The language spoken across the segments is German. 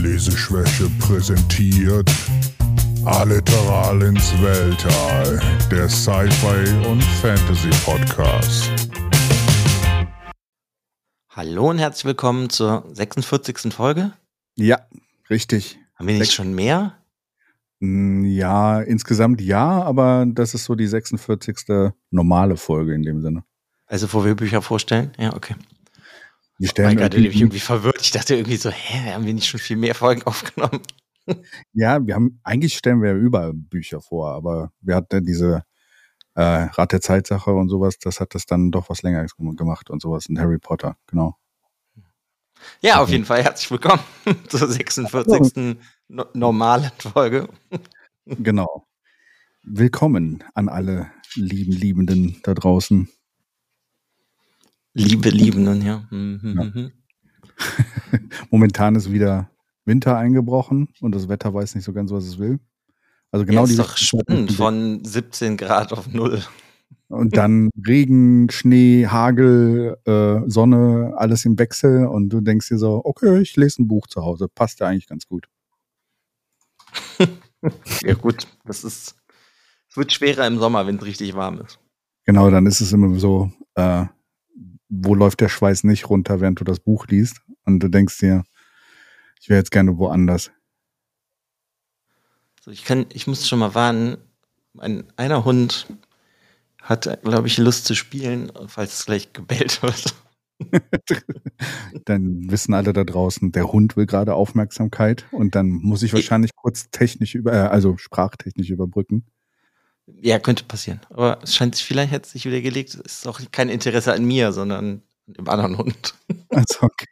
Leseschwäche präsentiert Alliteral ins Weltall, der Sci-Fi und Fantasy Podcast. Hallo und herzlich willkommen zur 46. Folge. Ja, richtig. Haben wir nicht schon mehr? Ja, insgesamt ja, aber das ist so die 46. normale Folge in dem Sinne. Also, wo wir Bücher vorstellen? Ja, okay. Ich stellen war gerade irgendwie- irgendwie verwirrt. Ich dachte irgendwie so, hä, haben wir nicht schon viel mehr Folgen aufgenommen? ja, wir haben, eigentlich stellen wir ja überall Bücher vor, aber wir hatten diese äh, Rat der Zeitsache und sowas, das hat das dann doch was länger gemacht und sowas in Harry Potter, genau. Ja, auf Okay. jeden Fall herzlich willkommen zur 46. No normalen Folge. Genau. Willkommen an alle lieben Liebenden da draußen. Liebe Liebenden, ja. Mhm, Ja. mhm. Momentan ist wieder Winter eingebrochen und das Wetter weiß nicht so ganz, was es will. Also genau ja, die ist doch spannend von 17 Grad auf null. Und dann Regen, Schnee, Hagel, äh, Sonne, alles im Wechsel. Und du denkst dir so, okay, ich lese ein Buch zu Hause. Passt ja eigentlich ganz gut. Ja, gut, das ist. Es wird schwerer im Sommer, wenn es richtig warm ist. Genau, dann ist es immer so, äh, wo läuft der Schweiß nicht runter, während du das Buch liest. Und du denkst dir, ich wäre jetzt gerne woanders. So, ich kann, ich muss schon mal warnen, ein, einer Hund hat, glaube ich, Lust zu spielen, falls es gleich gebellt wird. Dann wissen alle da draußen, der Hund will gerade Aufmerksamkeit. Und dann muss ich wahrscheinlich kurz technisch über, äh, also sprachtechnisch überbrücken. Ja, könnte passieren. Aber es scheint sich vielleicht jetzt sich wieder gelegt. Es ist auch kein Interesse an mir, sondern an dem anderen Hund. Also, okay.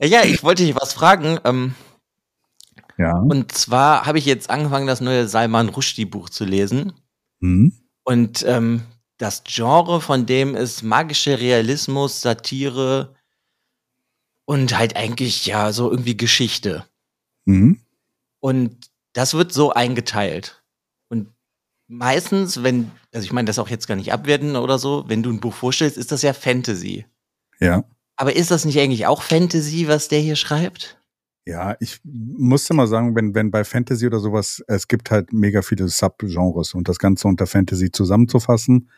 Ja, ja ich wollte dich was fragen. Ähm, Ja. und zwar habe ich jetzt angefangen, das neue Salman Rushdie Buch zu lesen. Hm? Und ähm, das Genre von dem ist magischer Realismus, Satire und halt eigentlich ja so irgendwie Geschichte. Hm? Und das wird so eingeteilt. Meistens, wenn, also ich meine das auch jetzt gar nicht abwerten oder so, wenn du ein Buch vorstellst, ist das ja Fantasy. Ja. Aber ist das nicht eigentlich auch Fantasy, was der hier schreibt? Ja, ich musste mal sagen, wenn, wenn bei Fantasy oder sowas, es gibt halt mega viele Subgenres und das Ganze unter Fantasy zusammenzufassen,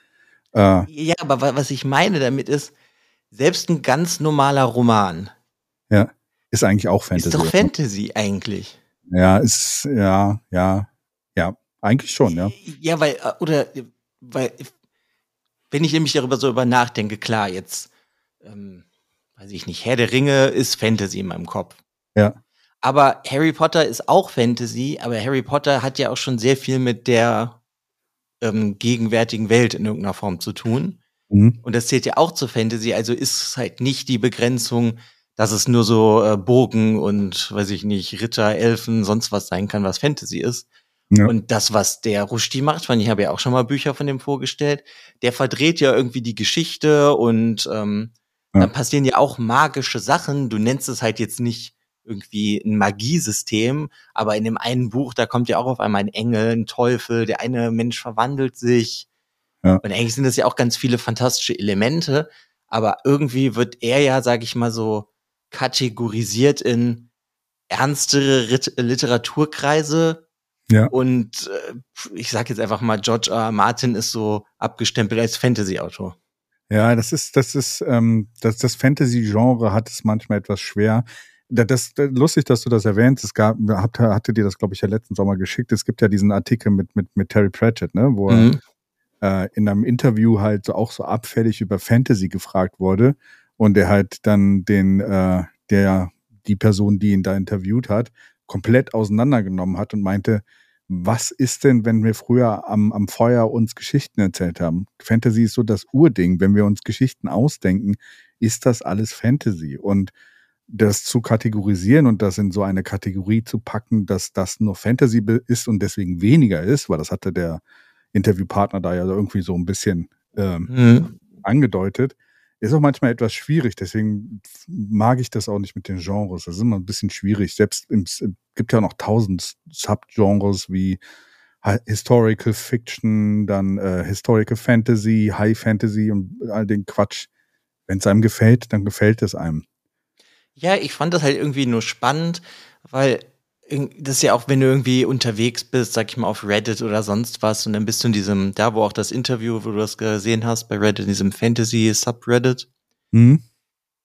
äh, Ja, aber wa- was ich meine damit ist, selbst ein ganz normaler Roman ja, ist eigentlich auch Fantasy. ist doch Fantasy eigentlich. Ja, ist, ja, ja, ja, eigentlich schon, ja. Ja, weil, äh, oder, weil, wenn ich nämlich darüber so über nachdenke, klar, jetzt, ähm, weiß ich nicht, Herr der Ringe ist Fantasy in meinem Kopf. Ja. Aber Harry Potter ist auch Fantasy, aber Harry Potter hat ja auch schon sehr viel mit der ähm, gegenwärtigen Welt in irgendeiner Form zu tun. Mhm. Und das zählt ja auch zur Fantasy, also ist es halt nicht die Begrenzung, dass es nur so äh, Bogen und, weiß ich nicht, Ritter, Elfen, sonst was sein kann, was Fantasy ist. Ja. Und das, was der Rushdie macht, weil ich habe ja auch schon mal Bücher von dem vorgestellt, der verdreht ja irgendwie die Geschichte und ähm, Ja. dann passieren ja auch magische Sachen. Du nennst es halt jetzt nicht irgendwie ein Magiesystem, aber in dem einen Buch, da kommt ja auch auf einmal ein Engel, ein Teufel, der eine Mensch verwandelt sich. Ja. Und eigentlich sind das ja auch ganz viele fantastische Elemente, aber irgendwie wird er ja, sag ich mal so, kategorisiert in ernstere Rit Literaturkreise Ja. und äh, ich sag jetzt einfach mal, George R. Martin ist so abgestempelt als Fantasy-Autor. Ja, das ist, das ist, ähm, das, das Fantasy-Genre hat es manchmal etwas schwer. Da- Das, das lustig, dass du das erwähnst. Es gab, habt, hatte dir das, glaube ich, ja letzten Sommer geschickt. Es gibt ja diesen Artikel mit, mit, mit Terry Pratchett, ne, wo er Mhm. äh, in einem Interview halt so auch so abfällig über Fantasy gefragt wurde und der halt dann den, äh, der, die Person, die ihn da interviewt hat, komplett auseinandergenommen hat und meinte, was ist denn, wenn wir früher am, am Feuer uns Geschichten erzählt haben? Fantasy ist so das Urding. Wenn wir uns Geschichten ausdenken, ist das alles Fantasy. Und das zu kategorisieren und das in so eine Kategorie zu packen, dass das nur Fantasy ist und deswegen weniger ist, weil das hatte der Interviewpartner da ja irgendwie so ein bisschen ähm, Mhm. angedeutet, ist auch manchmal etwas schwierig. Deswegen mag ich das auch nicht mit den Genres. Das ist immer ein bisschen schwierig. Selbst im, es gibt ja noch tausend Subgenres wie Hi- Historical Fiction, dann äh, Historical Fantasy, High Fantasy und all den Quatsch. Wenn es einem gefällt, dann gefällt es einem. Ja, ich fand das halt irgendwie nur spannend, weil das ist ja auch, wenn du irgendwie unterwegs bist, sag ich mal, auf Reddit oder sonst was, und dann bist du in diesem, da wo auch das Interview, wo du das gesehen hast, bei Reddit, in diesem Fantasy-Subreddit. Mhm.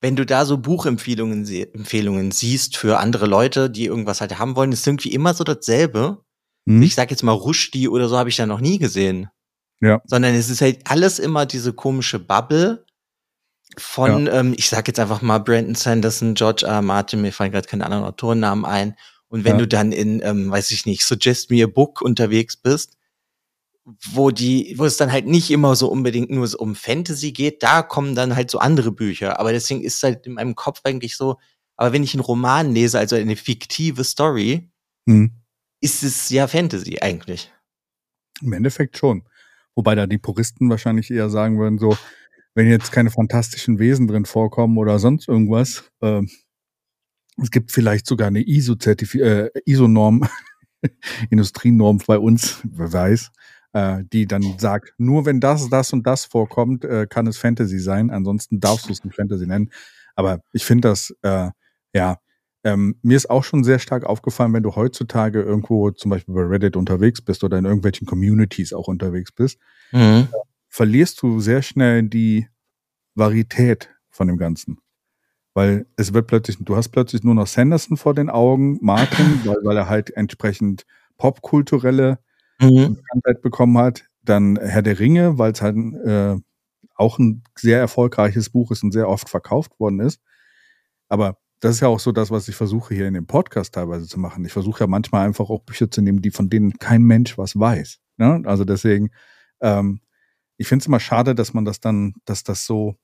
Wenn du da so Buchempfehlungen Empfehlungen siehst für andere Leute, die irgendwas halt haben wollen, ist irgendwie immer so dasselbe. Mhm. Ich sag jetzt mal Rushdie oder so habe ich da noch nie gesehen. Ja. Sondern es ist halt alles immer diese komische Bubble von, ja. ähm, ich sag jetzt einfach mal Brandon Sanderson, George R. Martin, mir fallen gerade keine anderen Autorennamen ein. Und wenn ja. du dann in, ähm, weiß ich nicht, Suggest Me a Book unterwegs bist, wo die, wo es dann halt nicht immer so unbedingt nur so um Fantasy geht, da kommen dann halt so andere Bücher. Aber deswegen ist halt in meinem Kopf eigentlich so, aber wenn ich einen Roman lese, also eine fiktive Story, hm. ist es ja Fantasy eigentlich. Im Endeffekt schon. Wobei da die Puristen wahrscheinlich eher sagen würden, so, wenn jetzt keine fantastischen Wesen drin vorkommen oder sonst irgendwas, äh, es gibt vielleicht sogar eine äh, ISO-Norm, Industrienorm bei uns, wer weiß, äh, die dann sagt, nur wenn das, das und das vorkommt, äh, kann es Fantasy sein. Ansonsten darfst du es nicht Fantasy nennen. Aber ich finde das, äh, ja, ähm, mir ist auch schon sehr stark aufgefallen, wenn du heutzutage irgendwo zum Beispiel bei Reddit unterwegs bist oder in irgendwelchen Communities auch unterwegs bist, mhm. äh, verlierst du sehr schnell die Varietät von dem Ganzen. Weil es wird plötzlich, du hast plötzlich nur noch Sanderson vor den Augen, Martin, weil, weil er halt entsprechend popkulturelle mhm. Bekanntheit bekommen hat. Dann Herr der Ringe, weil es halt äh, auch ein sehr erfolgreiches Buch ist und sehr oft verkauft worden ist. Aber das ist ja auch so das, was ich versuche hier in dem Podcast teilweise zu machen. Ich versuche ja manchmal einfach auch Bücher zu nehmen, die von denen kein Mensch was weiß. Ne? Also deswegen, ähm, ich finde es immer schade, dass man das dann, dass das so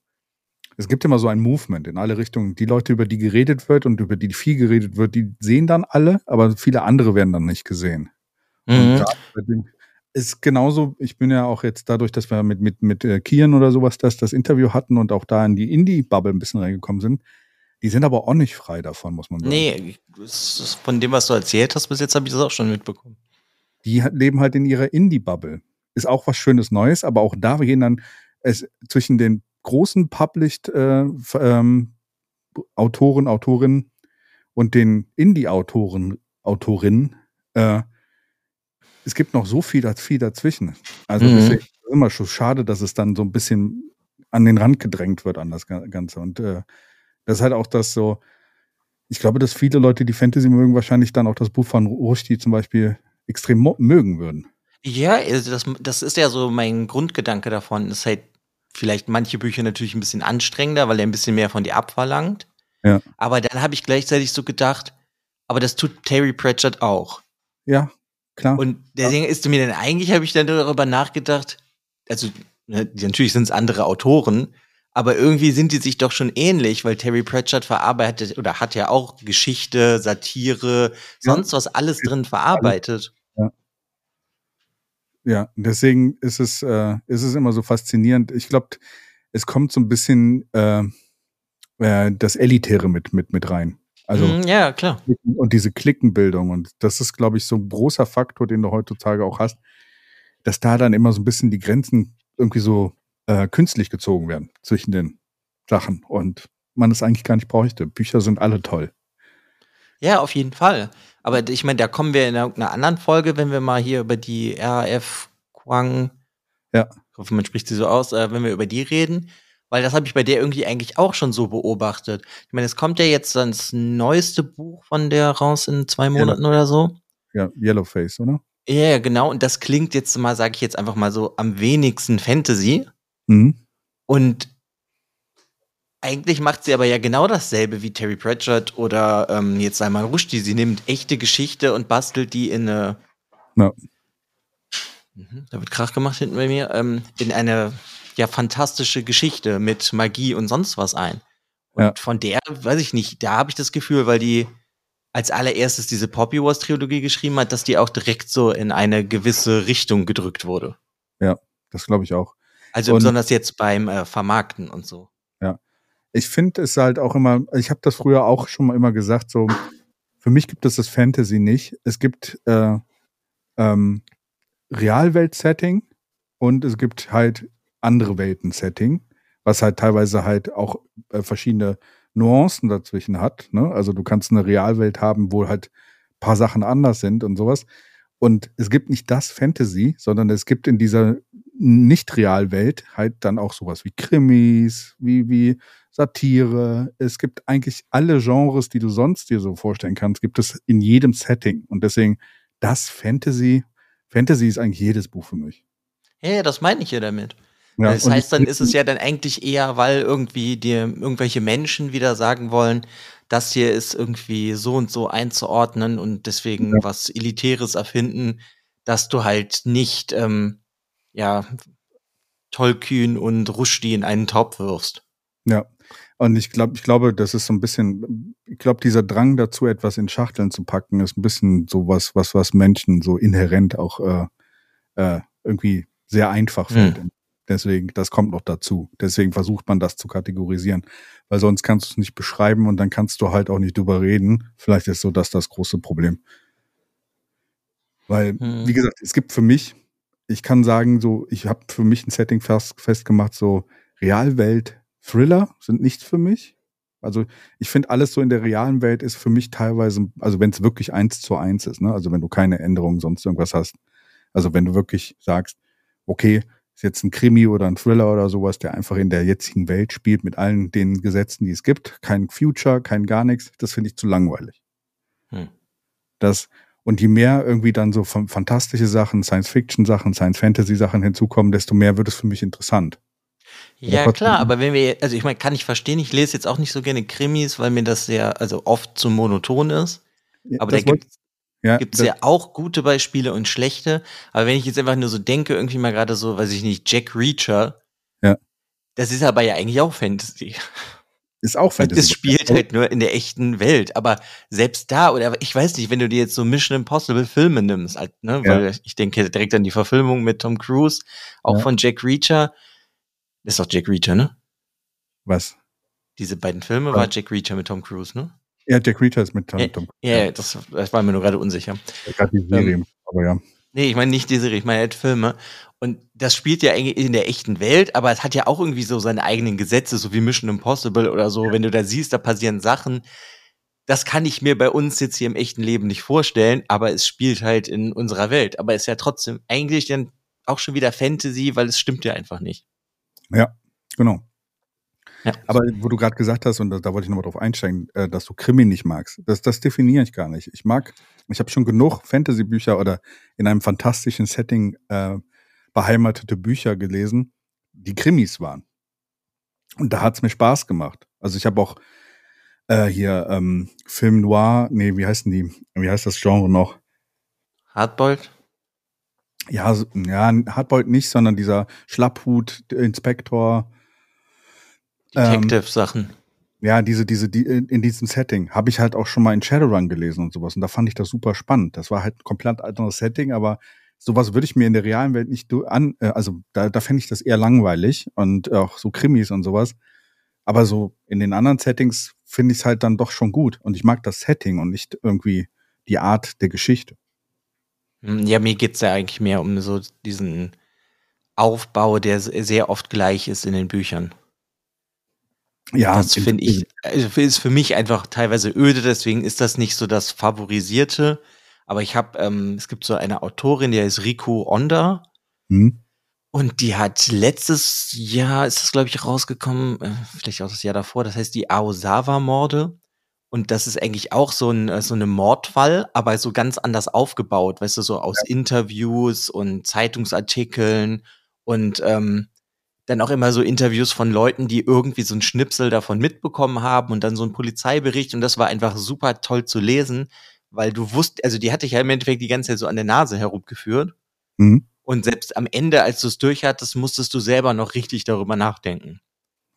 es gibt immer so ein Movement in alle Richtungen. Die Leute, über die geredet wird und über die viel geredet wird, die sehen dann alle, aber viele andere werden dann nicht gesehen. Mhm. Und ist genauso, ich bin ja auch jetzt dadurch, dass wir mit, mit, mit äh, Kian oder sowas das, das Interview hatten und auch da in die Indie-Bubble ein bisschen reingekommen sind, die sind aber auch nicht frei davon, muss man sagen. Nee, von dem, was du erzählt hast, bis jetzt habe ich das auch schon mitbekommen. Die leben halt in ihrer Indie-Bubble. Ist auch was Schönes Neues, aber auch da gehen dann es zwischen den großen Published äh, ähm, Autoren, Autorinnen und den Indie-Autoren, Autorinnen, äh, es gibt noch so viel, viel dazwischen. Also mhm. ist immer schon schade, dass es dann so ein bisschen an den Rand gedrängt wird an das Ganze. Und äh, das ist halt auch das so, ich glaube, dass viele Leute, die Fantasy mögen, wahrscheinlich dann auch das Buch von Rushdie zum Beispiel extrem mögen würden. Ja, also das, das ist ja so mein Grundgedanke davon, ist halt vielleicht manche Bücher natürlich ein bisschen anstrengender, weil er ein bisschen mehr von dir abverlangt. Ja. Aber dann habe ich gleichzeitig so gedacht, aber das tut Terry Pratchett auch. Ja, klar. Und deswegen ja. ist mir dann eigentlich, habe ich dann darüber nachgedacht, also ne, natürlich sind es andere Autoren, aber irgendwie sind die sich doch schon ähnlich, weil Terry Pratchett verarbeitet oder hat ja auch Geschichte, Satire, sonst was alles drin verarbeitet. Ja, deswegen ist es, äh, ist es immer so faszinierend. Ich glaube, es kommt so ein bisschen äh, äh, das Elitäre mit, mit, mit rein. Also, mm, ja, klar. Und diese Klickenbildung. Und das ist, glaube ich, so ein großer Faktor, den du heutzutage auch hast, dass da dann immer so ein bisschen die Grenzen irgendwie so äh, künstlich gezogen werden zwischen den Sachen. Und man es eigentlich gar nicht bräuchte. Bücher sind alle toll. Ja, auf jeden Fall. Aber ich meine, da kommen wir in einer anderen Folge, wenn wir mal hier über die RAF Quang, ja. ich hoffe, man spricht sie so aus, äh, wenn wir über die reden. Weil das habe ich bei der irgendwie eigentlich auch schon so beobachtet. Ich meine, es kommt ja jetzt das neueste Buch von der raus in zwei Monaten ja. oder so. Ja, Yellowface, oder? Ja, genau. Und das klingt jetzt mal, sage ich jetzt einfach mal so, am wenigsten Fantasy. Mhm. Und eigentlich macht sie aber ja genau dasselbe wie Terry Pratchett oder ähm, jetzt einmal Rushdie. Sie nimmt echte Geschichte und bastelt die in eine. Ja. Mhm, da wird Krach gemacht hinten bei mir. Ähm, in eine ja fantastische Geschichte mit Magie und sonst was ein. Und ja. von der, weiß ich nicht, da habe ich das Gefühl, weil die als allererstes diese Poppy Wars Trilogie geschrieben hat, dass die auch direkt so in eine gewisse Richtung gedrückt wurde. Ja, das glaube ich auch. Also und besonders jetzt beim äh, Vermarkten und so ich finde es halt auch immer, ich habe das früher auch schon mal immer gesagt, so, für mich gibt es das Fantasy nicht. Es gibt äh, ähm, Realwelt-Setting und es gibt halt andere Welten-Setting, was halt teilweise halt auch äh, verschiedene Nuancen dazwischen hat. Ne? Also du kannst eine Realwelt haben, wo halt paar Sachen anders sind und sowas. Und es gibt nicht das Fantasy, sondern es gibt in dieser Nicht-Realwelt halt dann auch sowas wie Krimis, wie, wie Satire. Es gibt eigentlich alle Genres, die du sonst dir so vorstellen kannst, gibt es in jedem Setting. Und deswegen das Fantasy, Fantasy ist eigentlich jedes Buch für mich. Ja, das meine ich ja damit. Ja, das heißt, dann ist es ja dann eigentlich eher, weil irgendwie dir irgendwelche Menschen wieder sagen wollen, das hier ist irgendwie so und so einzuordnen und deswegen ja. was Elitäres erfinden, dass du halt nicht, ähm, ja, Tollkühn und Rushdie in einen Topf wirfst. Ja. Und ich glaube, ich glaube, das ist so ein bisschen, ich glaube, dieser Drang dazu, etwas in Schachteln zu packen, ist ein bisschen so was, was, was Menschen so inhärent auch äh, äh, irgendwie sehr einfach hm. finden. Deswegen, das kommt noch dazu. Deswegen versucht man das zu kategorisieren. Weil sonst kannst du es nicht beschreiben und dann kannst du halt auch nicht drüber reden. Vielleicht ist so das das große Problem. Weil, hm. wie gesagt, es gibt für mich, ich kann sagen, so, ich habe für mich ein Setting fest, festgemacht, so Realwelt, Thriller sind nichts für mich. Also ich finde, alles so in der realen Welt ist für mich teilweise, also wenn es wirklich eins zu eins ist, ne? also wenn du keine Änderungen sonst irgendwas hast. Also wenn du wirklich sagst, okay, ist jetzt ein Krimi oder ein Thriller oder sowas, der einfach in der jetzigen Welt spielt mit allen den Gesetzen, die es gibt. Kein Future, kein gar nichts. Das finde ich zu langweilig. Hm. Das, und je mehr irgendwie dann so fantastische Sachen, Science-Fiction-Sachen, Science-Fantasy-Sachen hinzukommen, desto mehr wird es für mich interessant. Ja, klar, aber wenn wir, also ich meine, kann ich verstehen, ich lese jetzt auch nicht so gerne Krimis, weil mir das sehr, also oft zu monoton ist. aber da gibt ja, Gibt es ja auch gute Beispiele und schlechte. Aber wenn ich jetzt einfach nur so denke, irgendwie mal gerade so, weiß ich nicht, Jack Reacher. Ja. Das ist aber ja eigentlich auch Fantasy. Ist auch Fantasy. Das spielt halt nur in der echten Welt. Aber selbst da, oder ich weiß nicht, wenn du dir jetzt so Mission Impossible Filme nimmst, halt, ne, ja. weil ich denke direkt an die Verfilmung mit Tom Cruise, auch ja. von Jack Reacher. Ist doch Jack Reacher, ne? Was? Diese beiden Filme war Jack Reacher mit Tom Cruise, ne? Ja, Jack Reacher ist mit Tom. Ja, Tom. ja das, das war mir nur gerade unsicher. Gerade die Serie, ähm, aber ja. Nee, ich meine nicht die Serie, ich meine halt Filme. Und das spielt ja in der echten Welt, aber es hat ja auch irgendwie so seine eigenen Gesetze, so wie Mission Impossible oder so. Ja. Wenn du da siehst, da passieren Sachen. Das kann ich mir bei uns jetzt hier im echten Leben nicht vorstellen, aber es spielt halt in unserer Welt. Aber es ist ja trotzdem eigentlich dann auch schon wieder Fantasy, weil es stimmt ja einfach nicht. Ja, genau. Ja. Aber wo du gerade gesagt hast, und da, da wollte ich nochmal drauf einsteigen, äh, dass du Krimi nicht magst, das, das definiere ich gar nicht. Ich mag, ich habe schon genug Fantasy-Bücher oder in einem fantastischen Setting äh, beheimatete Bücher gelesen, die Krimis waren. Und da hat's mir Spaß gemacht. Also ich habe auch äh, hier ähm, Film Noir, nee, wie heißen die? Wie heißt das Genre noch? Hardboiled? Ja, ja, Hardboiled nicht, sondern dieser Schlapphut, Inspektor, Detective-Sachen. Ähm, ja, diese, diese, die, in diesem Setting habe ich halt auch schon mal in Shadowrun gelesen und sowas. Und da fand ich das super spannend. Das war halt ein komplett anderes Setting, aber sowas würde ich mir in der realen Welt nicht an, äh, also da, da fände ich das eher langweilig und auch so Krimis und sowas. Aber so in den anderen Settings finde ich es halt dann doch schon gut. Und ich mag das Setting und nicht irgendwie die Art der Geschichte. Hm, ja, mir geht's ja eigentlich mehr um so diesen Aufbau, der sehr oft gleich ist in den Büchern. Ja, das finde ich, also ist für mich einfach teilweise öde, deswegen ist das nicht so das Favorisierte. Aber ich habe, ähm, es gibt so eine Autorin, die heißt Riku Onda. Hm. Und die hat letztes Jahr, ist das glaube ich rausgekommen, äh, vielleicht auch das Jahr davor, das heißt die Aosawa-Morde. Und das ist eigentlich auch so ein äh, so eine Mordfall, aber so ganz anders aufgebaut, weißt du, so aus ja. Interviews und Zeitungsartikeln und ähm, dann auch immer so Interviews von Leuten, die irgendwie so ein Schnipsel davon mitbekommen haben und dann so ein Polizeibericht und das war einfach super toll zu lesen, weil du wusst, also die hatte ich ja im Endeffekt die ganze Zeit so an der Nase herumgeführt. Mhm. Und selbst am Ende, als du es durchhattest, musstest du selber noch richtig darüber nachdenken.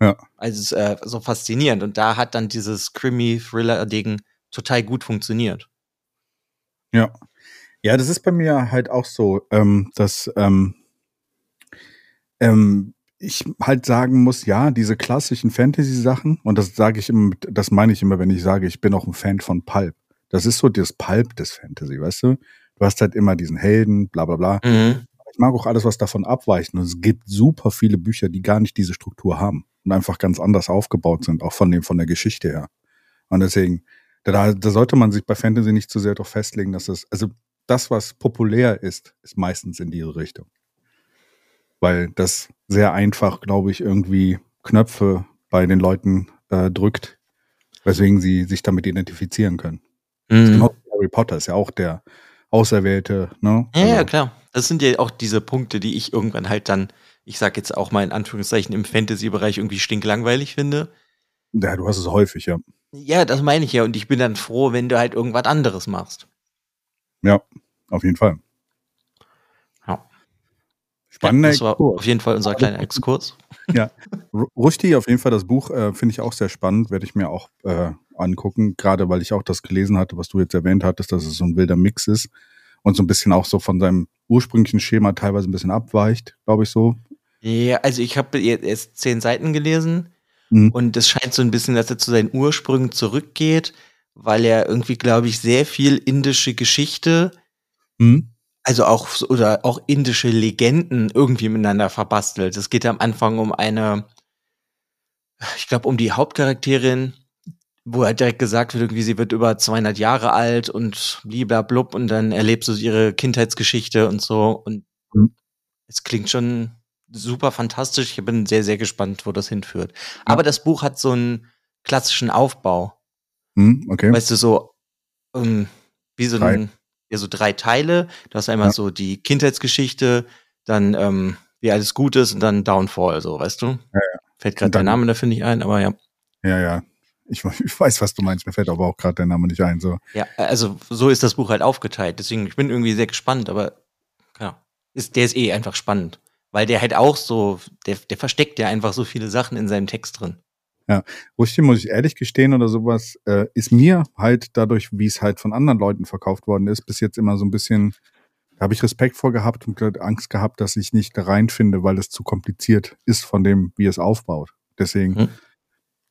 Ja. Also ist äh, so faszinierend. Und da hat dann dieses Krimi-Thriller-Ding total gut funktioniert. Ja. Ja, das ist bei mir halt auch so, ähm, dass ähm, ähm, ich halt sagen muss, ja, diese klassischen Fantasy-Sachen, und das sage ich immer, das meine ich immer, wenn ich sage, ich bin auch ein Fan von Pulp. Das ist so das Pulp des Fantasy, weißt du? Du hast halt immer diesen Helden, bla bla bla. Mhm. Ich mag auch alles, was davon abweicht. Und es gibt super viele Bücher, die gar nicht diese Struktur haben. Und einfach ganz anders aufgebaut sind, auch von dem, von der Geschichte her. Und deswegen, da, da sollte man sich bei Fantasy nicht zu sehr darauf festlegen, dass das, also das, was populär ist, ist meistens in diese Richtung. Weil das sehr einfach, glaube ich, irgendwie Knöpfe bei den Leuten äh, drückt, weswegen sie sich damit identifizieren können. Mhm. Genau Harry Potter ist ja auch der Auserwählte, ne? Ja, also, ja, klar. Das sind ja auch diese Punkte, die ich irgendwann halt dann, ich sag jetzt auch mal in Anführungszeichen, im Fantasy-Bereich irgendwie stinklangweilig finde. Ja, du hast es häufig, ja. Ja, das meine ich ja. Und ich bin dann froh, wenn du halt irgendwas anderes machst. Ja, auf jeden Fall. Ja. Spannender ja, Das war Exkurs. auf jeden Fall unser kleiner Exkurs. Ja, Rushdie, auf jeden Fall das Buch äh, finde ich auch sehr spannend, werde ich mir auch äh, angucken, gerade weil ich auch das gelesen hatte, was du jetzt erwähnt hattest, dass es so ein wilder Mix ist und so ein bisschen auch so von seinem ursprünglichen Schema teilweise ein bisschen abweicht, glaube ich so. Ja, also ich habe jetzt zehn Seiten gelesen mhm. und es scheint so ein bisschen, dass er zu seinen Ursprüngen zurückgeht, weil er irgendwie, glaube ich, sehr viel indische Geschichte, mhm. also auch oder auch indische Legenden irgendwie miteinander verbastelt. Es geht am Anfang um eine, ich glaube, um die Hauptcharakterin, wo halt direkt gesagt wird, irgendwie sie wird über 200 Jahre alt und blub und dann erlebst du ihre Kindheitsgeschichte und so und mhm. es klingt schon super fantastisch. Ich bin sehr, sehr gespannt, wo das hinführt. Ja. Aber das Buch hat so einen klassischen Aufbau. Mhm, okay. Weißt du, so um, wie so, drei. Ein, ja, so drei Teile. Du hast einmal ja. so die Kindheitsgeschichte, dann ähm, wie alles gut ist und dann Downfall, so, weißt du? Ja, ja. Fällt gerade der Name dafür nicht ein, aber ja. Ja, ja. Ich, ich, weiß, was du meinst. Mir fällt aber auch gerade der Name nicht ein. So. Ja, also so ist das Buch halt aufgeteilt. Deswegen, ich bin irgendwie sehr gespannt, aber ja, ist, der ist eh einfach spannend. Weil der halt auch so, der, der versteckt ja einfach so viele Sachen in seinem Text drin. Ja, Rushdie, muss ich ehrlich gestehen oder sowas, äh, ist mir halt dadurch, wie es halt von anderen Leuten verkauft worden ist, bis jetzt immer so ein bisschen, da habe ich Respekt vor gehabt und Angst gehabt, dass ich nicht da reinfinde, weil es zu kompliziert ist von dem, wie es aufbaut. Deswegen, hm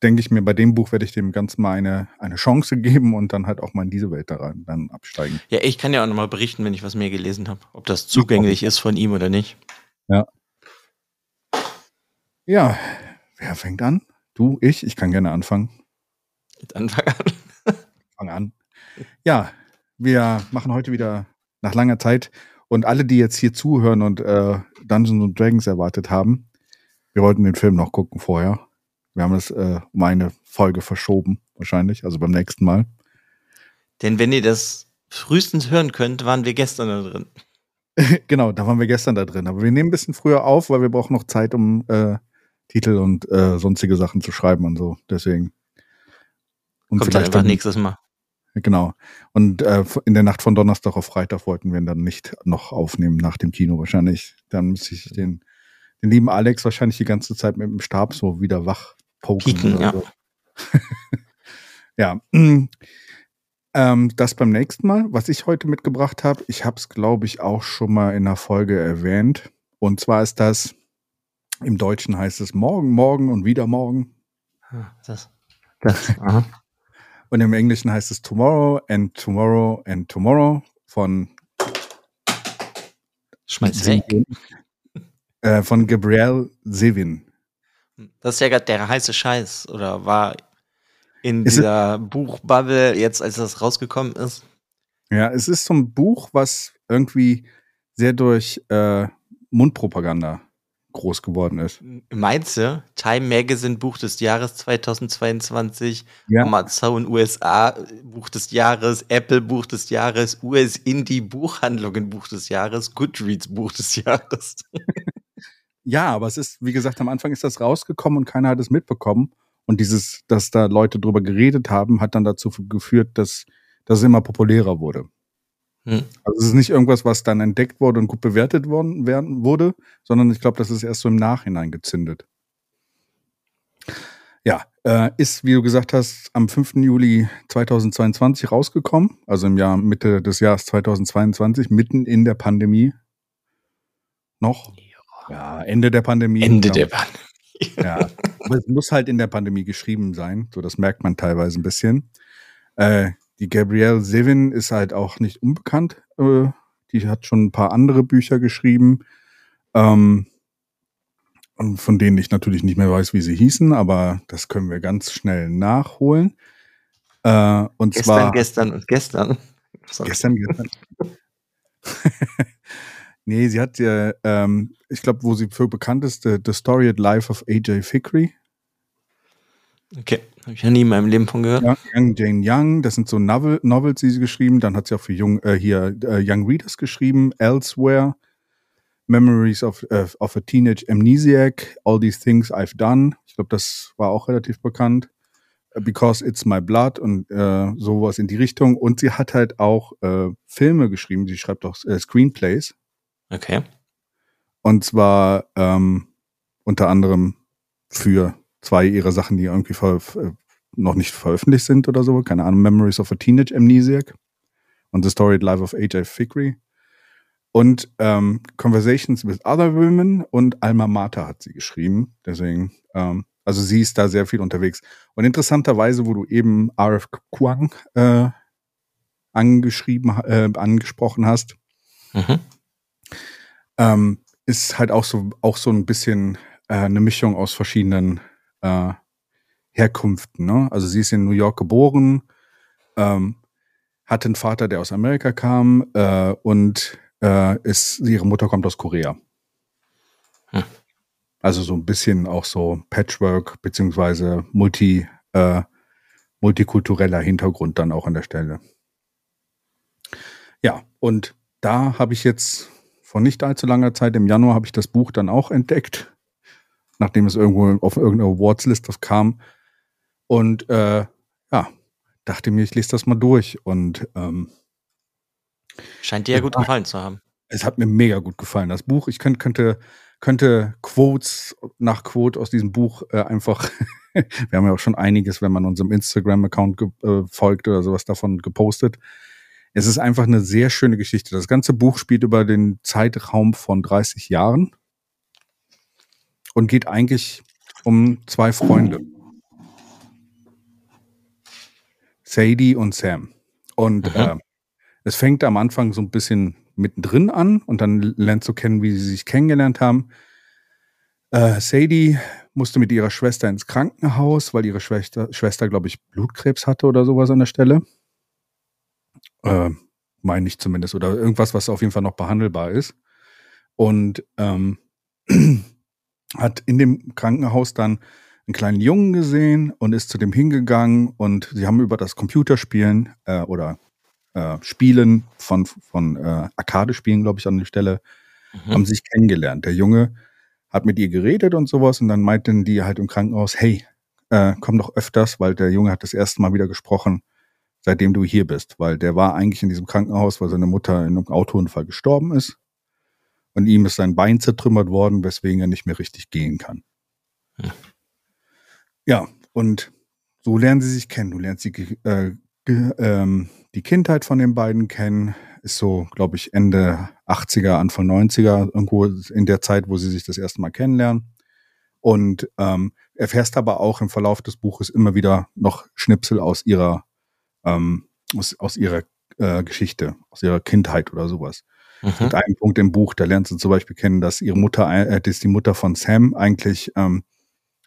denke ich mir, bei dem Buch werde ich dem Ganzen mal eine, eine Chance geben und dann halt auch mal in diese Welt da rein, dann absteigen. Ja, ich kann ja auch nochmal berichten, wenn ich was mehr gelesen habe, ob das zugänglich ist von ihm oder nicht. Ja. Ja, wer fängt an? Du, ich? Ich kann gerne anfangen. Mit Anfang an. Fang an. Ja, wir machen heute wieder nach langer Zeit und alle, die jetzt hier zuhören und äh, Dungeons Dragons erwartet haben, wir wollten den Film noch gucken vorher wir haben es äh, um eine Folge verschoben, wahrscheinlich, also beim nächsten Mal. Denn wenn ihr das frühestens hören könnt, waren wir gestern da drin. genau, da waren wir gestern da drin. Aber wir nehmen ein bisschen früher auf, weil wir brauchen noch Zeit, um äh, Titel und äh, sonstige Sachen zu schreiben und so. Deswegen. Und Kommt vielleicht einfach dann, nächstes Mal. Genau. Und äh, in der Nacht von Donnerstag auf Freitag wollten wir ihn dann nicht noch aufnehmen nach dem Kino wahrscheinlich. Dann müsste ich den, den lieben Alex wahrscheinlich die ganze Zeit mit dem Stab so wieder wach poken. Pieken, ja. So. ja. Ähm, das beim nächsten Mal, was ich heute mitgebracht habe, ich habe es, glaube ich, auch schon mal in einer Folge erwähnt. Und zwar ist das, im Deutschen heißt es morgen, morgen und wieder morgen. Ah, das, das, aha. Und im Englischen heißt es tomorrow and tomorrow and tomorrow von Schmeiß weg. Äh, von Gabriel Sevin. Das ist ja gerade der heiße Scheiß oder war in ist dieser Buchbubble jetzt, als das rausgekommen ist. Ja, es ist so ein Buch, was irgendwie sehr durch äh, Mundpropaganda groß geworden ist. Meinst du? Time Magazine Buch des Jahres 2022, ja. Amazon USA Buch des Jahres, Apple Buch des Jahres, US Indie Buchhandlungen Buch des Jahres, Goodreads Buch des Jahres. Ja, aber es ist, wie gesagt, am Anfang ist das rausgekommen und keiner hat es mitbekommen. Und dieses, dass da Leute drüber geredet haben, hat dann dazu geführt, dass das immer populärer wurde. Hm. Also es ist nicht irgendwas, was dann entdeckt wurde und gut bewertet worden werden, wurde, sondern ich glaube, das ist erst so im Nachhinein gezündet. Ja, äh, ist, wie du gesagt hast, am 5. Juli 2022 rausgekommen, also im Jahr Mitte des Jahres 2022, mitten in der Pandemie noch. Ja, Ende der Pandemie. Ende der Pandemie. Ja, aber es muss halt in der Pandemie geschrieben sein. So, das merkt man teilweise ein bisschen. Äh, die Gabrielle Sevin ist halt auch nicht unbekannt. Äh, die hat schon ein paar andere Bücher geschrieben. Ähm, von denen ich natürlich nicht mehr weiß, wie sie hießen, aber das können wir ganz schnell nachholen. Äh, und gestern, zwar gestern und gestern. Sorry. Gestern, gestern. nee, sie hat ja, ähm, ich glaube, wo sie für bekannt ist, The, The Storied Life of A.J. Fickery. Okay, habe ich ja nie in meinem Leben von gehört. Ja, Young Jane Young, das sind so Novel, Novels, die sie geschrieben. Dann hat sie auch für Jung, äh, hier äh, Young Readers geschrieben, Elsewhere, Memories of, uh, of a Teenage Amnesiac, All These Things I've Done. Ich glaube, das war auch relativ bekannt. Because It's My Blood und äh, sowas in die Richtung. Und sie hat halt auch äh, Filme geschrieben. Sie schreibt auch äh, Screenplays. Okay. Und zwar ähm, unter anderem für zwei ihrer Sachen, die irgendwie noch nicht veröffentlicht sind oder so. Keine Ahnung. Memories of a Teenage Amnesiac und The Storied Life of H.J. Fickery. Und ähm, Conversations with Other Women und Alma Mater hat sie geschrieben. Deswegen ähm, also sie ist da sehr viel unterwegs. Und interessanterweise, wo du eben RF Kwang äh, angeschrieben, äh, angesprochen hast, mhm. ähm, ist halt auch so, auch so ein bisschen äh, eine Mischung aus verschiedenen äh, Herkünften. Ne? Also sie ist in New York geboren, ähm, hatte einen Vater, der aus Amerika kam äh, und äh, ist, ihre Mutter kommt aus Korea. Hm. Also so ein bisschen auch so Patchwork beziehungsweise multi, äh, multikultureller Hintergrund dann auch an der Stelle. Ja, und da habe ich jetzt vor nicht allzu langer Zeit, im Januar, habe ich das Buch dann auch entdeckt, nachdem es irgendwo auf irgendeine Awardsliste kam. Und äh, ja, dachte mir, ich lese das mal durch. Und ähm, scheint dir ja gut gefallen zu haben. Es hat mir mega gut gefallen. Das Buch, ich könnte, könnte könnte Quotes nach Quote aus diesem Buch äh, einfach, wir haben ja auch schon einiges, wenn man unserem Instagram-Account äh, folgt oder sowas davon gepostet. Es ist einfach eine sehr schöne Geschichte. Das ganze Buch spielt über den Zeitraum von 30 Jahren und geht eigentlich um zwei Freunde. Sadie und Sam. Und mhm. äh, es fängt am Anfang so ein bisschen mittendrin an und dann lernst du kennen, wie sie sich kennengelernt haben. Äh, Sadie musste mit ihrer Schwester ins Krankenhaus, weil ihre Schwester, Schwester glaube ich, Blutkrebs hatte oder sowas an der Stelle. Äh, meine ich zumindest. Oder irgendwas, was auf jeden Fall noch behandelbar ist. Und ähm, hat in dem Krankenhaus dann einen kleinen Jungen gesehen und ist zu dem hingegangen und sie haben über das Computerspielen äh, oder äh, Spielen, von, von äh, Arcade-Spielen, glaube ich, an der Stelle, mhm. haben sich kennengelernt. Der Junge hat mit ihr geredet und sowas und dann meinten die halt im Krankenhaus, hey, äh, komm doch öfters, weil der Junge hat das erste Mal wieder gesprochen, seitdem du hier bist, weil der war eigentlich in diesem Krankenhaus, weil seine Mutter in einem Autounfall gestorben ist und ihm ist sein Bein zertrümmert worden, weswegen er nicht mehr richtig gehen kann. Ja, ja und so lernen sie sich kennen. Du lernst sie äh, ähm, die Kindheit von den beiden kennen. Ist so, glaube ich, Ende 80er, Anfang 90er, irgendwo in der Zeit, wo sie sich das erste Mal kennenlernen. Und ähm, erfährst aber auch im Verlauf des Buches immer wieder noch Schnipsel aus ihrer, ähm, aus, aus ihrer äh, Geschichte, aus ihrer Kindheit oder sowas. Mhm. Und ein Punkt im Buch, da lernst du zum Beispiel kennen, dass ihre Mutter, äh, dass die Mutter von Sam eigentlich ähm,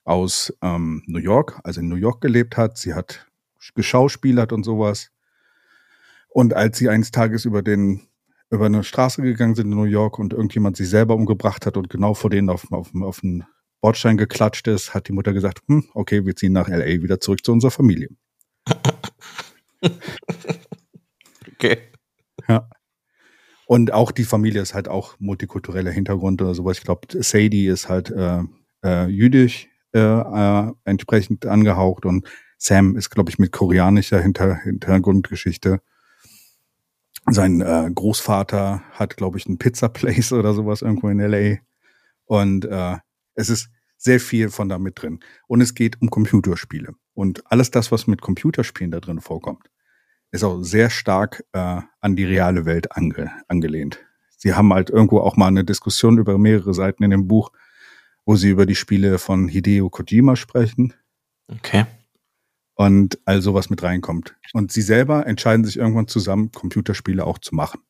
aus ähm, New York, also in New York gelebt hat. Sie hat geschauspielert und sowas. Und als sie eines Tages über den über eine Straße gegangen sind in New York und irgendjemand sich selber umgebracht hat und genau vor denen auf, auf, auf einen Bordstein geklatscht ist, hat die Mutter gesagt, hm, okay, wir ziehen nach LA wieder zurück zu unserer Familie. okay. Ja. Und auch die Familie ist halt auch multikultureller Hintergrund oder sowas. Ich glaube, Sadie ist halt äh, äh, jüdisch äh, äh, entsprechend angehaucht und Sam ist, glaube ich, mit koreanischer Hinter Hintergrundgeschichte. Sein äh, Großvater hat, glaube ich, einen Pizza Place oder sowas irgendwo in LA. Und äh, es ist sehr viel von da mit drin. Und es geht um Computerspiele. Und alles das, was mit Computerspielen da drin vorkommt, ist auch sehr stark äh, an die reale Welt ange angelehnt. Sie haben halt irgendwo auch mal eine Diskussion über mehrere Seiten in dem Buch, wo sie über die Spiele von Hideo Kojima sprechen. Okay und all sowas mit reinkommt. Und sie selber entscheiden sich irgendwann zusammen, Computerspiele auch zu machen.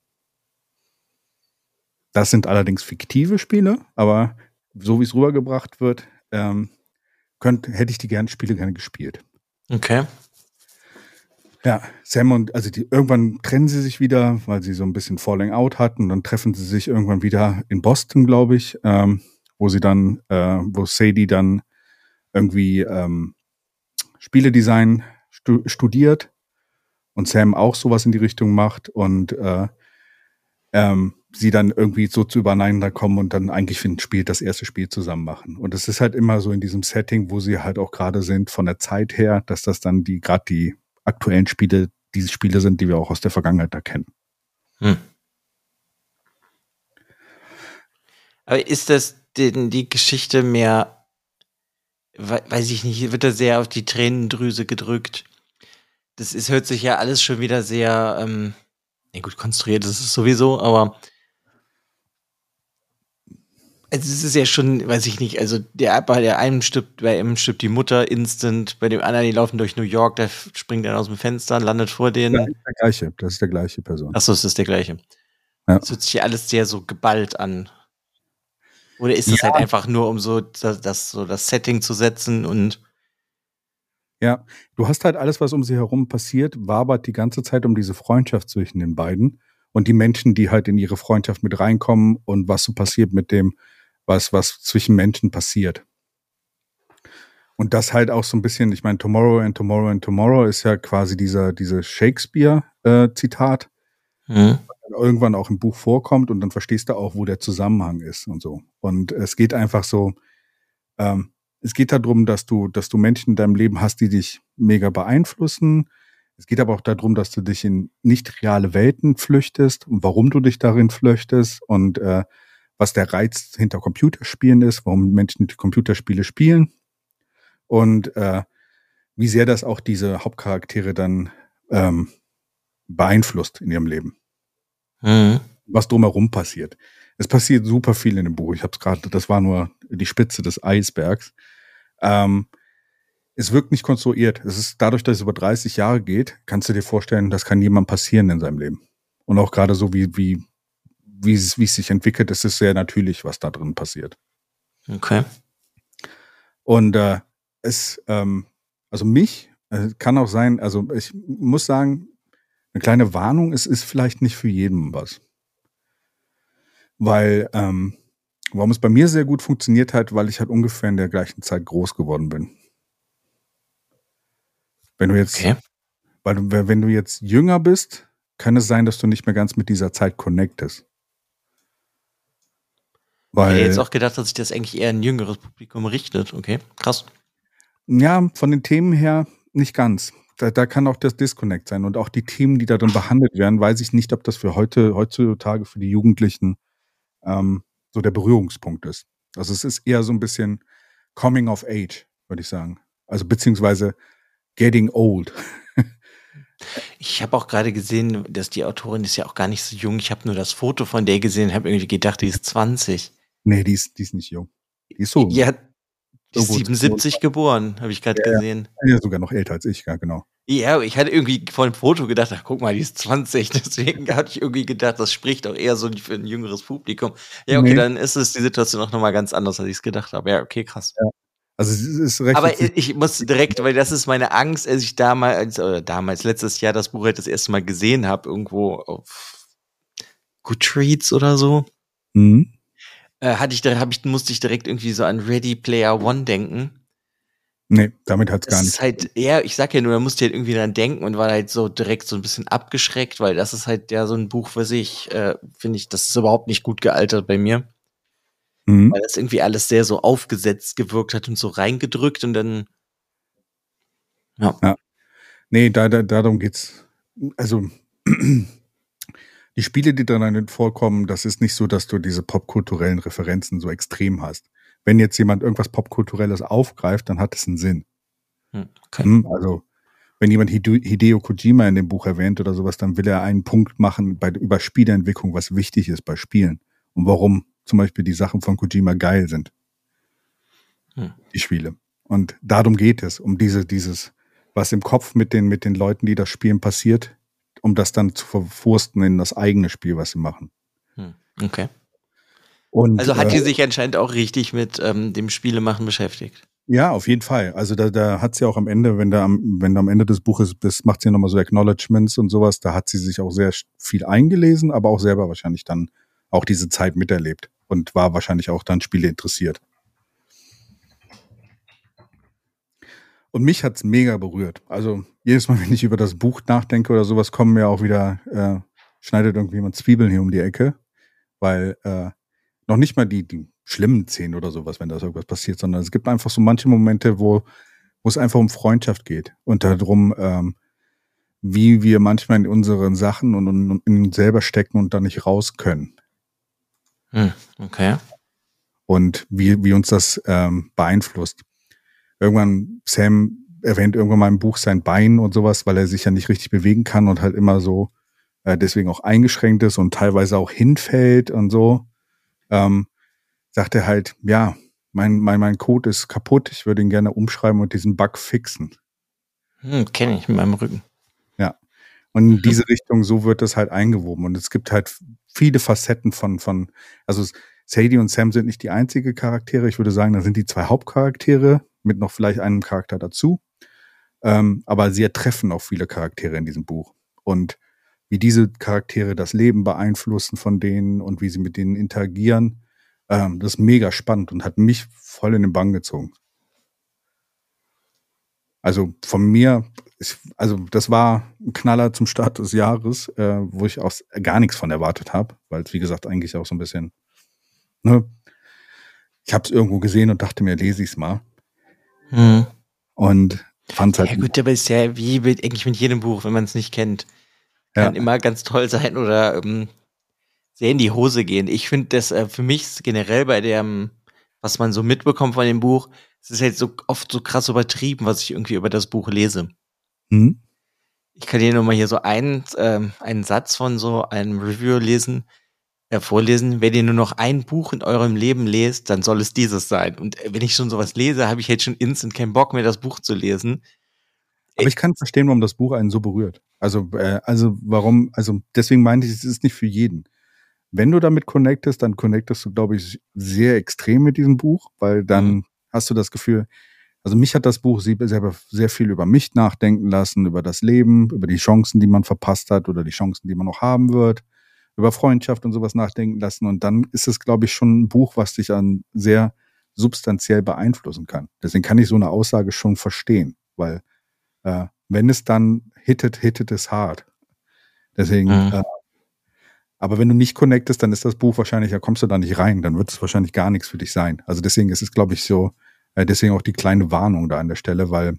Das sind allerdings fiktive Spiele, aber so wie es rübergebracht wird, ähm, könnt, hätte ich die gerne, Spiele gerne gespielt. Okay. Ja, Sam und, also die, irgendwann trennen sie sich wieder, weil sie so ein bisschen Falling Out hatten. Dann treffen sie sich irgendwann wieder in Boston, glaube ich, ähm, wo sie dann, äh, wo Sadie dann irgendwie ähm, Spieledesign stu studiert und Sam auch sowas in die Richtung macht und äh, ähm, sie dann irgendwie so zu übereinander kommen und dann eigentlich für ein Spiel das erste Spiel zusammen machen. Und es ist halt immer so in diesem Setting, wo sie halt auch gerade sind von der Zeit her, dass das dann die gerade die aktuellen Spiele diese Spiele sind, die wir auch aus der Vergangenheit erkennen. Hm. Aber ist das denn die Geschichte mehr, weiß ich nicht, wird da sehr auf die Tränendrüse gedrückt? Das ist, hört sich ja alles schon wieder sehr, ähm, ja gut, konstruiert ist es sowieso, aber also es ist ja schon, weiß ich nicht, also der bei der einen stirbt, bei einem stirbt die Mutter instant, bei dem anderen, die laufen durch New York, der springt dann aus dem Fenster, landet vor denen. Das ist der gleiche, das ist der gleiche Person. Achso, das ist der gleiche. Ja. Das hört sich alles sehr so geballt an. Oder ist es ja. halt einfach nur, um so das, das, so das Setting zu setzen und ja, du hast halt alles, was um sie herum passiert, wabert die ganze Zeit um diese Freundschaft zwischen den beiden und die Menschen, die halt in ihre Freundschaft mit reinkommen und was so passiert mit dem, was, was zwischen Menschen passiert. Und das halt auch so ein bisschen, ich meine, Tomorrow and Tomorrow and Tomorrow ist ja quasi dieser, diese Shakespeare-Zitat, äh, mhm. irgendwann auch im Buch vorkommt und dann verstehst du auch, wo der Zusammenhang ist und so. Und es geht einfach so, ähm, es geht darum, dass du, dass du Menschen in deinem Leben hast, die dich mega beeinflussen. Es geht aber auch darum, dass du dich in nicht reale Welten flüchtest und warum du dich darin flüchtest und äh, was der Reiz hinter Computerspielen ist, warum Menschen Computerspiele spielen und äh, wie sehr das auch diese Hauptcharaktere dann ähm, beeinflusst in ihrem Leben. Mhm. Was drumherum passiert. Es passiert super viel in dem Buch. Ich habe es gerade, das war nur die Spitze des Eisbergs. Ähm, es wirkt nicht konstruiert. Es ist dadurch, dass es über 30 Jahre geht, kannst du dir vorstellen, das kann jemand passieren in seinem Leben. Und auch gerade so wie, wie wie es, wie es sich entwickelt, ist es sehr natürlich, was da drin passiert. Okay. Und äh, es, ähm, also mich, äh, kann auch sein, also ich muss sagen, eine kleine Warnung, es ist vielleicht nicht für jeden was. Weil, ähm, warum es bei mir sehr gut funktioniert hat, weil ich halt ungefähr in der gleichen Zeit groß geworden bin. Wenn du jetzt, okay. weil wenn du jetzt jünger bist, kann es sein, dass du nicht mehr ganz mit dieser Zeit connectest. Weil, ich hätte jetzt auch gedacht, dass sich das eigentlich eher ein jüngeres Publikum richtet. Okay, krass. Ja, von den Themen her nicht ganz. Da, da kann auch das Disconnect sein. Und auch die Themen, die darin behandelt werden, weiß ich nicht, ob das für heute, heutzutage für die Jugendlichen ähm, so der Berührungspunkt ist. Also es ist eher so ein bisschen Coming of Age, würde ich sagen. Also beziehungsweise Getting Old. Ich habe auch gerade gesehen, dass die Autorin ist ja auch gar nicht so jung. Ich habe nur das Foto von der gesehen, habe irgendwie gedacht, die ist 20. Nee, die ist, die ist nicht jung. Die ist so. Ja, die ist 77 geboren, habe ich gerade ja, gesehen. Ja, sogar noch älter als ich, ja, genau. Ja, ich hatte irgendwie vor dem Foto gedacht, ach, guck mal, die ist 20. Deswegen hatte ich irgendwie gedacht, das spricht auch eher so für ein jüngeres Publikum. Ja, okay, nee. dann ist es die Situation auch nochmal ganz anders, als ich es gedacht habe. Ja, okay, krass. Ja. Also es ist recht. Aber ich muss direkt, weil das ist meine Angst, als ich damals, oder damals, letztes Jahr das Buch halt das erste Mal gesehen habe, irgendwo auf Goodreads oder so. Mhm äh, hatte ich, da hab ich, musste ich direkt irgendwie so an Ready Player One denken. Nee, damit hat's gar das nicht. Ist halt, ja, ich sag ja nur, da musste halt irgendwie dran denken und war halt so direkt so ein bisschen abgeschreckt, weil das ist halt ja so ein Buch für sich, äh, finde ich, das ist überhaupt nicht gut gealtert bei mir. Mhm. Weil das irgendwie alles sehr so aufgesetzt gewirkt hat und so reingedrückt und dann. Ja. ja. Nee, da, da, darum geht's. Also, die Spiele, die dann vorkommen, das ist nicht so, dass du diese popkulturellen Referenzen so extrem hast. Wenn jetzt jemand irgendwas Popkulturelles aufgreift, dann hat es einen Sinn. Hm, okay. Hm, also, wenn jemand Hideo Kojima in dem Buch erwähnt oder sowas, dann will er einen Punkt machen bei, über Spieleentwicklung, was wichtig ist bei Spielen. Und warum zum Beispiel die Sachen von Kojima geil sind. Hm. Die Spiele. Und darum geht es, um diese, dieses, was im Kopf mit den, mit den Leuten, die das spielen, passiert, um das dann zu verwursten in das eigene Spiel, was sie machen. Hm, okay. Und, also hat die äh, sich anscheinend auch richtig mit ähm, dem Spielemachen beschäftigt. Ja, auf jeden Fall. Also da, da hat sie auch am Ende, wenn da am, wenn da am Ende des Buches das macht sie nochmal so Acknowledgements und sowas, da hat sie sich auch sehr viel eingelesen, aber auch selber wahrscheinlich dann auch diese Zeit miterlebt und war wahrscheinlich auch dann Spiele interessiert. Und mich hat's mega berührt. Also jedes Mal, wenn ich über das Buch nachdenke oder sowas, kommen mir auch wieder, äh, schneidet irgendjemand Zwiebeln hier um die Ecke, weil äh, noch nicht mal die, die schlimmen Szenen oder sowas, wenn da irgendwas passiert, sondern es gibt einfach so manche Momente, wo, wo es einfach um Freundschaft geht und darum, ähm, wie wir manchmal in unseren Sachen und, und in uns selber stecken und da nicht raus können. Hm, okay. Und wie, wie uns das ähm, beeinflusst. Irgendwann, Sam erwähnt irgendwann mal im Buch sein Bein und sowas, weil er sich ja nicht richtig bewegen kann und halt immer so äh, deswegen auch eingeschränkt ist und teilweise auch hinfällt und so. Ähm, sagt er halt, ja, mein, mein, mein Code ist kaputt, ich würde ihn gerne umschreiben und diesen Bug fixen. Hm, Kenne ich in meinem Rücken. Ja. Und in mhm. diese Richtung, so wird das halt eingewoben. Und es gibt halt viele Facetten von, von, also Sadie und Sam sind nicht die einzige Charaktere. Ich würde sagen, da sind die zwei Hauptcharaktere mit noch vielleicht einem Charakter dazu. Ähm, aber sie treffen auch viele Charaktere in diesem Buch. Und wie diese Charaktere das Leben beeinflussen von denen und wie sie mit denen interagieren, ähm, das ist mega spannend und hat mich voll in den Bann gezogen. Also von mir, ich, also das war ein Knaller zum Start des Jahres, äh, wo ich auch gar nichts von erwartet habe, weil es wie gesagt eigentlich auch so ein bisschen, ne, ich habe es irgendwo gesehen und dachte mir, lese ich es mal. Hm. Und fand halt. Ja gut, aber ist ja wie mit, eigentlich mit jedem Buch, wenn man es nicht kennt. Kann ja. immer ganz toll sein oder ähm, sehr in die Hose gehen. Ich finde das äh, für mich generell bei dem, was man so mitbekommt von dem Buch, es ist halt so oft so krass übertrieben, was ich irgendwie über das Buch lese. Mhm. Ich kann dir nur mal hier so einen, äh, einen Satz von so einem Review lesen, vorlesen. Wenn ihr nur noch ein Buch in eurem Leben lest, dann soll es dieses sein. Und äh, wenn ich schon sowas lese, habe ich jetzt schon instant keinen Bock mehr, das Buch zu lesen. Aber ich kann verstehen, warum das Buch einen so berührt. Also, äh, also warum, also deswegen meinte ich, es ist nicht für jeden wenn du damit connectest, dann connectest du, glaube ich, sehr extrem mit diesem Buch, weil dann mhm. hast du das Gefühl, also mich hat das Buch selber sehr viel über mich nachdenken lassen, über das Leben, über die Chancen, die man verpasst hat oder die Chancen, die man noch haben wird, über Freundschaft und sowas nachdenken lassen. Und dann ist es, glaube ich, schon ein Buch, was dich an sehr substanziell beeinflussen kann. Deswegen kann ich so eine Aussage schon verstehen, weil äh, wenn es dann hittet, hittet es hart. Deswegen mhm. äh, aber wenn du nicht connectest, dann ist das Buch wahrscheinlich, da kommst du da nicht rein, dann wird es wahrscheinlich gar nichts für dich sein. Also deswegen ist es, glaube ich, so, äh, deswegen auch die kleine Warnung da an der Stelle, weil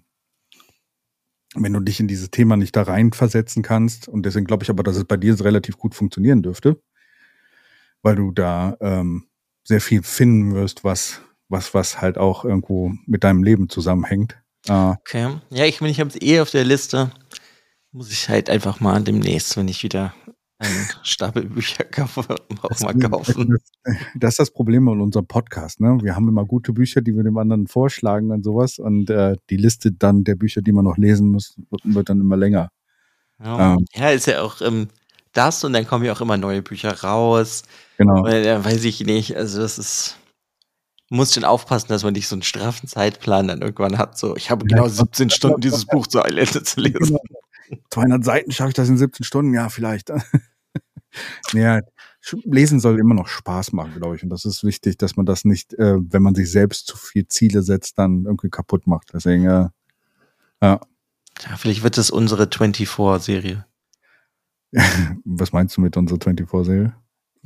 wenn du dich in dieses Thema nicht da reinversetzen kannst, und deswegen glaube ich aber, dass es bei dir relativ gut funktionieren dürfte, weil du da ähm, sehr viel finden wirst, was, was, was halt auch irgendwo mit deinem Leben zusammenhängt. Äh, okay. Ja, ich meine, ich habe es eh auf der Liste. Muss ich halt einfach mal demnächst, wenn ich wieder einen Stapel Bücher auch mal kaufen. Das ist das Problem mit unserem Podcast. Ne? Wir haben immer gute Bücher, die wir dem anderen vorschlagen und sowas. Und äh, die Liste dann der Bücher, die man noch lesen muss, wird dann immer länger. Ja, ähm, ja ist ja auch ähm, das und dann kommen ja auch immer neue Bücher raus. Genau. Weil, äh, weiß ich nicht. Also das ist muss schon aufpassen, dass man nicht so einen straffen Zeitplan dann irgendwann hat. So, ich habe genau 17 Stunden dieses Buch zu Ende zu lesen. 200 Seiten schaffe ich das in 17 Stunden? Ja, vielleicht. naja, Lesen soll immer noch Spaß machen, glaube ich. Und das ist wichtig, dass man das nicht, äh, wenn man sich selbst zu viel Ziele setzt, dann irgendwie kaputt macht. Deswegen, äh, ja. Ja, vielleicht wird es unsere 24-Serie. Was meinst du mit unserer 24-Serie?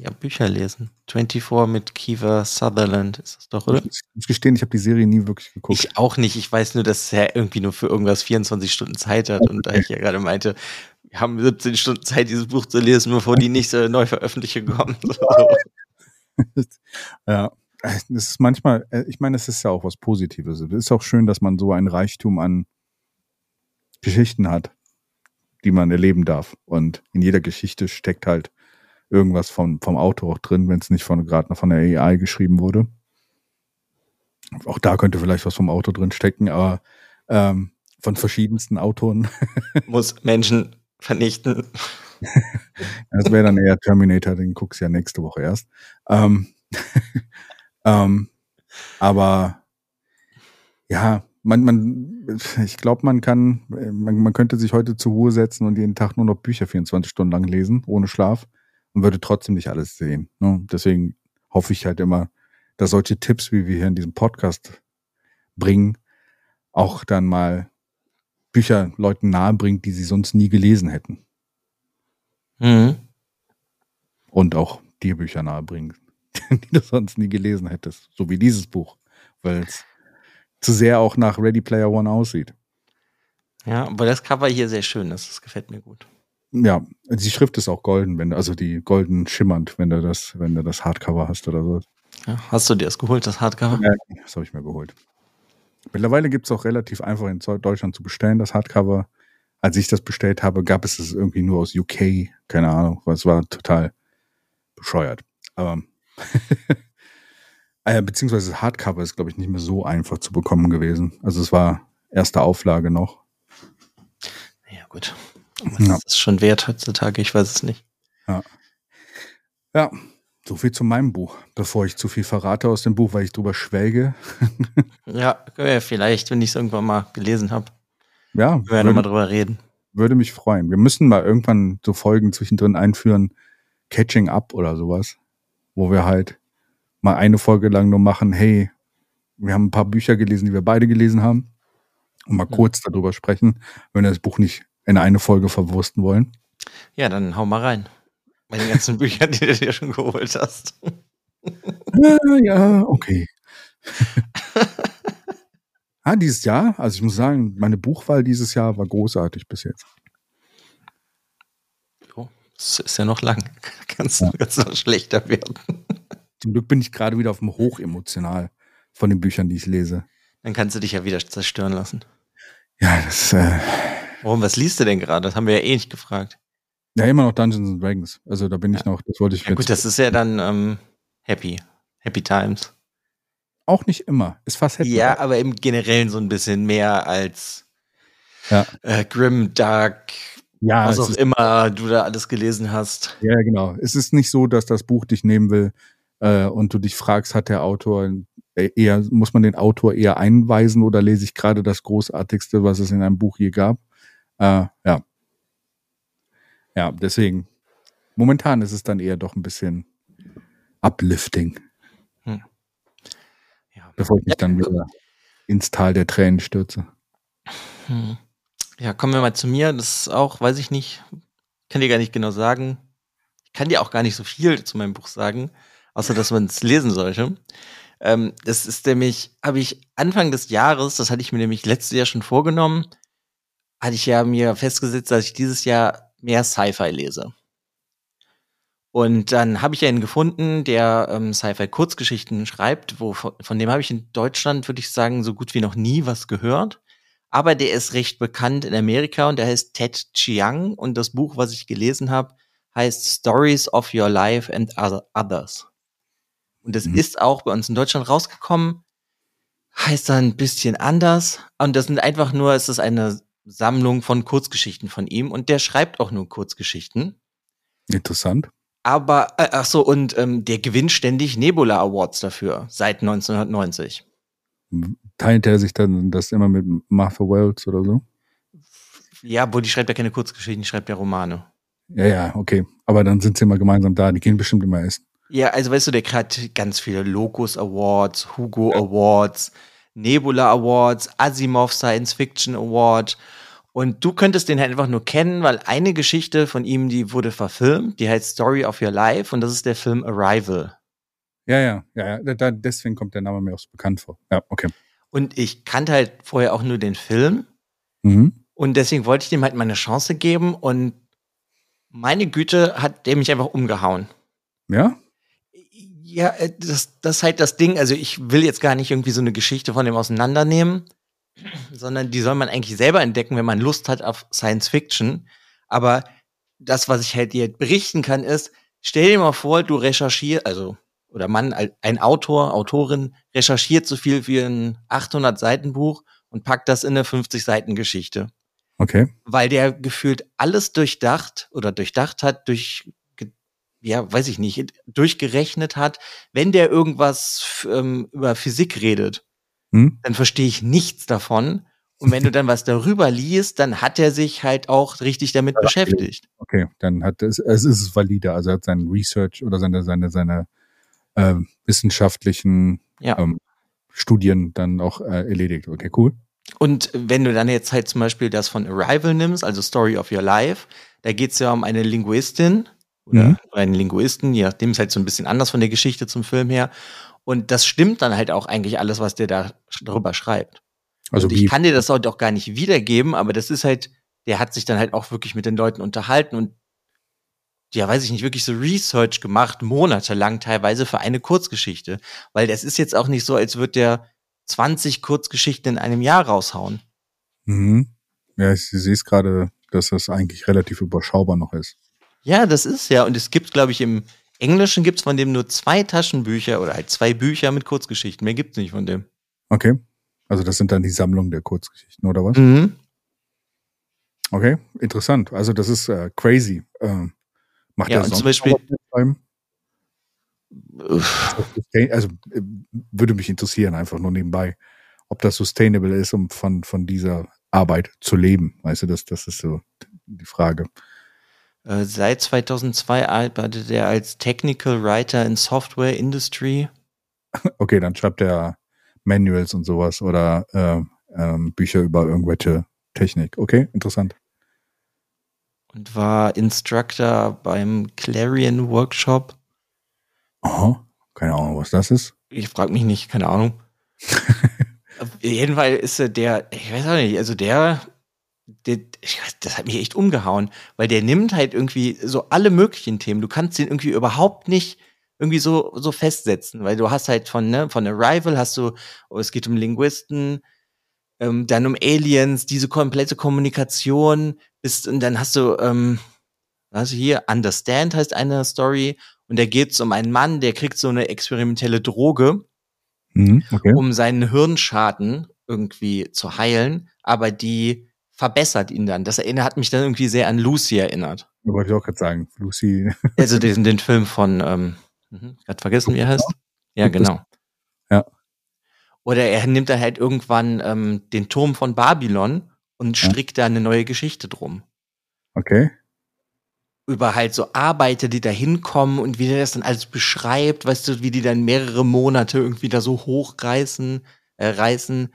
Ja, Bücher lesen. 24 mit Kiefer Sutherland ist das doch, oder? Ich muss gestehen, ich habe die Serie nie wirklich geguckt. Ich auch nicht. Ich weiß nur, dass er irgendwie nur für irgendwas 24 Stunden Zeit hat. Okay. Und da ich ja gerade meinte, wir haben 17 Stunden Zeit, dieses Buch zu lesen, bevor die nächste Neuveröffentlichung kommt. ja, das ist manchmal, äh, ich meine, es ist ja auch was Positives. Es ist auch schön, dass man so ein Reichtum an Geschichten hat, die man erleben darf. Und in jeder Geschichte steckt halt irgendwas vom, vom Autor auch drin, wenn es nicht von gerade von der AI geschrieben wurde. Auch da könnte vielleicht was vom Autor drin stecken, aber ähm, von verschiedensten Autoren. Muss Menschen vernichten. das wäre dann eher Terminator, den guckst du ja nächste Woche erst. Ähm, ähm, aber ja, man, man, ich glaube, man kann, man, man könnte sich heute zur Ruhe setzen und jeden Tag nur noch Bücher 24 Stunden lang lesen, ohne Schlaf, und würde trotzdem nicht alles sehen. Ne? Deswegen hoffe ich halt immer, dass solche Tipps, wie wir hier in diesem Podcast bringen, auch dann mal Bücher Leuten nahebringt, die sie sonst nie gelesen hätten. Mhm. Und auch dir Bücher nahebringen, die du sonst nie gelesen hättest. So wie dieses Buch. Weil es zu sehr auch nach Ready Player One aussieht. Ja, aber das Cover hier sehr schön ist. Das gefällt mir gut. Ja, die Schrift ist auch golden, wenn also die golden schimmernd, wenn du das, wenn du das Hardcover hast oder so. Ja, hast du dir das geholt, das Hardcover? Ja, das habe ich mir geholt. Mittlerweile gibt es auch relativ einfach in Deutschland zu bestellen, das Hardcover. Als ich das bestellt habe, gab es es irgendwie nur aus UK. Keine Ahnung, es war total bescheuert. Aber äh, beziehungsweise das Hardcover ist, glaube ich, nicht mehr so einfach zu bekommen gewesen. Also es war erste Auflage noch. Ja, gut. Was ja. ist schon wert heutzutage? Ich weiß es nicht. Ja. Ja, so viel zu meinem Buch, bevor ich zu viel verrate aus dem Buch, weil ich drüber schwelge. ja, vielleicht, wenn ich es irgendwann mal gelesen habe. Ja. Können wir nochmal drüber reden. Würde mich freuen. Wir müssen mal irgendwann so Folgen zwischendrin einführen, Catching Up oder sowas, wo wir halt mal eine Folge lang nur machen, hey, wir haben ein paar Bücher gelesen, die wir beide gelesen haben und mal ja. kurz darüber sprechen, wenn wir das Buch nicht in eine Folge verwursten wollen. Ja, dann hau mal rein. Meine ganzen Bücher, die du dir schon geholt hast. Ja, ja, okay. ah, dieses Jahr, also ich muss sagen, meine Buchwahl dieses Jahr war großartig bis jetzt. Oh, es ist ja noch lang. Kannst ja. du noch schlechter werden. Zum Glück bin ich gerade wieder auf dem Hoch emotional von den Büchern, die ich lese. Dann kannst du dich ja wieder zerstören lassen. Ja, das. Äh, Warum, was liest du denn gerade? Das haben wir ja eh nicht gefragt. Ja, immer noch Dungeons and Dragons. Also da bin ich noch, das wollte ich ja, Gut, das ist ja dann ähm, Happy. Happy Times. Auch nicht immer. Ist fast Happy. Ja, aber im Generellen so ein bisschen mehr als ja. äh, Grim, Dark, ja, was auch immer du da alles gelesen hast. Ja, genau. Es ist nicht so, dass das Buch dich nehmen will äh, und du dich fragst, hat der Autor äh, eher, muss man den Autor eher einweisen oder lese ich gerade das Großartigste, was es in einem Buch je gab? Äh, ja. Ja, deswegen. Momentan ist es dann eher doch ein bisschen uplifting. Hm. Ja. Bevor ich mich dann wieder ins Tal der Tränen stürze. Hm. Ja, kommen wir mal zu mir. Das ist auch, weiß ich nicht, kann dir gar nicht genau sagen. Ich kann dir auch gar nicht so viel zu meinem Buch sagen, außer dass man es lesen sollte. Ähm, das ist nämlich, habe ich Anfang des Jahres, das hatte ich mir nämlich letztes Jahr schon vorgenommen, hatte ich ja mir festgesetzt, dass ich dieses Jahr mehr Sci-Fi lese. Und dann habe ich einen gefunden, der ähm, Sci-Fi-Kurzgeschichten schreibt, wo, von dem habe ich in Deutschland, würde ich sagen, so gut wie noch nie was gehört. Aber der ist recht bekannt in Amerika und der heißt Ted Chiang und das Buch, was ich gelesen habe, heißt Stories of Your Life and Others. Und das mhm. ist auch bei uns in Deutschland rausgekommen, heißt dann ein bisschen anders. Und das sind einfach nur, es ist eine Sammlung von Kurzgeschichten von ihm und der schreibt auch nur Kurzgeschichten. Interessant. Aber, äh, ach so, und ähm, der gewinnt ständig Nebula Awards dafür, seit 1990. Teilt er sich dann das immer mit Martha Wells oder so? Ja, wo die schreibt ja keine Kurzgeschichten, die schreibt ja Romane. Ja, ja, okay. Aber dann sind sie immer gemeinsam da, die gehen bestimmt immer essen. Ja, also weißt du, der hat ganz viele Locus Awards, Hugo Awards, Nebula Awards, Asimov Science Fiction Award. Und du könntest den halt einfach nur kennen, weil eine Geschichte von ihm, die wurde verfilmt, die heißt Story of Your Life und das ist der Film Arrival. Ja, ja, ja, ja. Da, deswegen kommt der Name mir auch so bekannt vor. Ja, okay. Und ich kannte halt vorher auch nur den Film. Mhm. Und deswegen wollte ich dem halt mal eine Chance geben und meine Güte hat der mich einfach umgehauen. Ja? Ja, äh, das, das ist halt das Ding. Also ich will jetzt gar nicht irgendwie so eine Geschichte von dem auseinandernehmen, sondern die soll man eigentlich selber entdecken, wenn man Lust hat auf Science Fiction. Aber das, was ich halt dir berichten kann, ist, stell dir mal vor, du recherchierst, also, oder Mann, ein Autor, Autorin recherchiert so viel wie ein 800 Seiten Buch und packt das in eine 50 Seiten Geschichte. Okay. Weil der gefühlt alles durchdacht oder durchdacht hat, durch ja, weiß ich nicht, durchgerechnet hat, wenn der irgendwas ähm, über Physik redet, hm? dann verstehe ich nichts davon. Und wenn du dann was darüber liest, dann hat er sich halt auch richtig damit ja, beschäftigt. Okay, dann hat es, es ist valide. Also er hat seinen Research oder seine, seine, seine äh, wissenschaftlichen ja. ähm, Studien dann auch äh, erledigt. Okay, cool. Und wenn du dann jetzt halt zum Beispiel das von Arrival nimmst, also Story of Your Life, da geht es ja um eine Linguistin oder mhm. einen Linguisten, je nachdem ist halt so ein bisschen anders von der Geschichte zum Film her. Und das stimmt dann halt auch eigentlich alles, was der da darüber schreibt. Also Und ich kann dir das heute auch gar nicht wiedergeben, aber das ist halt, der hat sich dann halt auch wirklich mit den Leuten unterhalten und ja, weiß ich nicht, wirklich so Research gemacht, monatelang teilweise für eine Kurzgeschichte. Weil das ist jetzt auch nicht so, als würde der 20 Kurzgeschichten in einem Jahr raushauen. Mhm. Ja, ich sehe es gerade, dass das eigentlich relativ überschaubar noch ist. Ja, das ist ja. Und es gibt, glaube ich, im Englischen gibt es von dem nur zwei Taschenbücher oder halt zwei Bücher mit Kurzgeschichten. Mehr gibt es nicht von dem. Okay. Also das sind dann die Sammlungen der Kurzgeschichten, oder was? Mhm. Okay, interessant. Also das ist äh, crazy. Ähm, macht ja, er zum Beispiel. Also äh, würde mich interessieren, einfach nur nebenbei, ob das sustainable ist, um von, von dieser Arbeit zu leben. Weißt du, das, das ist so die Frage. Äh, seit 2002 arbeitet er als Technical Writer in Software Industry. Okay, dann schreibt er Manuals und sowas oder äh, ähm, Bücher über irgendwelche Technik. Okay, interessant. Und war Instructor beim Clarion Workshop. Aha, keine Ahnung, was das ist. Ich frage mich nicht, keine Ahnung. Jedenfalls ist er der, ich weiß auch nicht, also der, der, das hat mich echt umgehauen, weil der nimmt halt irgendwie so alle möglichen Themen. Du kannst den irgendwie überhaupt nicht irgendwie so, so festsetzen, weil du hast halt von, ne, von Arrival hast du, oh, es geht um Linguisten, ähm, dann um Aliens, diese komplette Kommunikation, bist, und dann hast du, ähm, also hier, Understand heißt eine Story, und da geht es um einen Mann, der kriegt so eine experimentelle Droge, mhm, okay. um seinen Hirnschaden irgendwie zu heilen, aber die verbessert ihn dann. Das erinnert hat mich dann irgendwie sehr an Lucy erinnert. Wollte ich auch gerade sagen, Lucy. Also den, den Film von, ähm, mhm, gerade vergessen, wie er heißt. Ja, genau. Ja. Oder er nimmt dann halt irgendwann ähm, den Turm von Babylon und strickt ja. da eine neue Geschichte drum. Okay. Über halt so Arbeiter, die da hinkommen und wie der das dann alles beschreibt, weißt du, wie die dann mehrere Monate irgendwie da so hochreißen, äh, reißen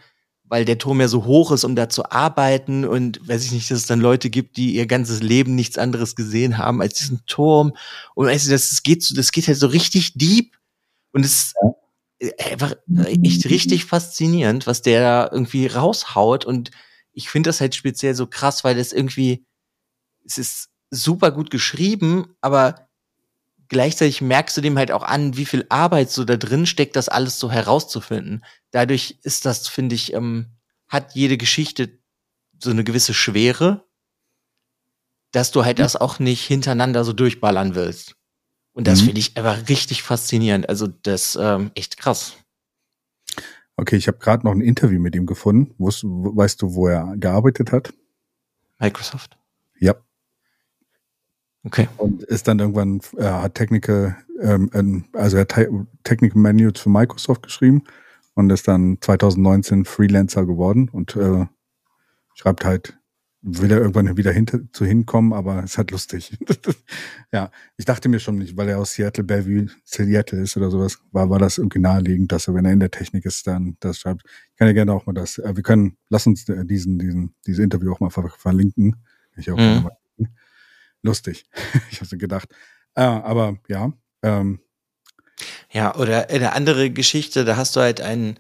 weil der Turm ja so hoch ist, um da zu arbeiten und weiß ich nicht, dass es dann Leute gibt, die ihr ganzes Leben nichts anderes gesehen haben als diesen Turm. Und weißt du, das, das geht so, das geht halt so richtig deep. Und es ist einfach echt richtig faszinierend, was der da irgendwie raushaut. Und ich finde das halt speziell so krass, weil es irgendwie, es ist super gut geschrieben, aber gleichzeitig merkst du dem halt auch an, wie viel Arbeit so da drin steckt, das alles so herauszufinden. Dadurch ist das, finde ich, ähm, hat jede Geschichte so eine gewisse Schwere, dass du halt mhm. das auch nicht hintereinander so durchballern willst. Und das mhm. finde ich aber richtig faszinierend. Also das ähm, echt krass. Okay, ich habe gerade noch ein Interview mit ihm gefunden. Weißt, weißt du, wo er gearbeitet hat? Microsoft. Okay. Und ist dann irgendwann, er hat Technical, ähm, also er hat Technical Manuals für Microsoft geschrieben und ist dann 2019 Freelancer geworden und äh, schreibt halt, will er irgendwann wieder hinter, zu hinkommen, aber es ist halt lustig. ja, ich dachte mir schon nicht, weil er aus Seattle, Bellevue, Seattle ist oder sowas, war, war das irgendwie naheliegend, dass er, wenn er in der Technik ist, dann das schreibt. Ich kann ja gerne auch mal das, äh, wir können, lass uns äh, diesen, diesen, dieses Interview auch mal ver verlinken. Ich auch mhm. mal lustig. ich habe gedacht. Äh, aber ja. Ähm, ja, oder eine andere Geschichte, da hast du halt einen,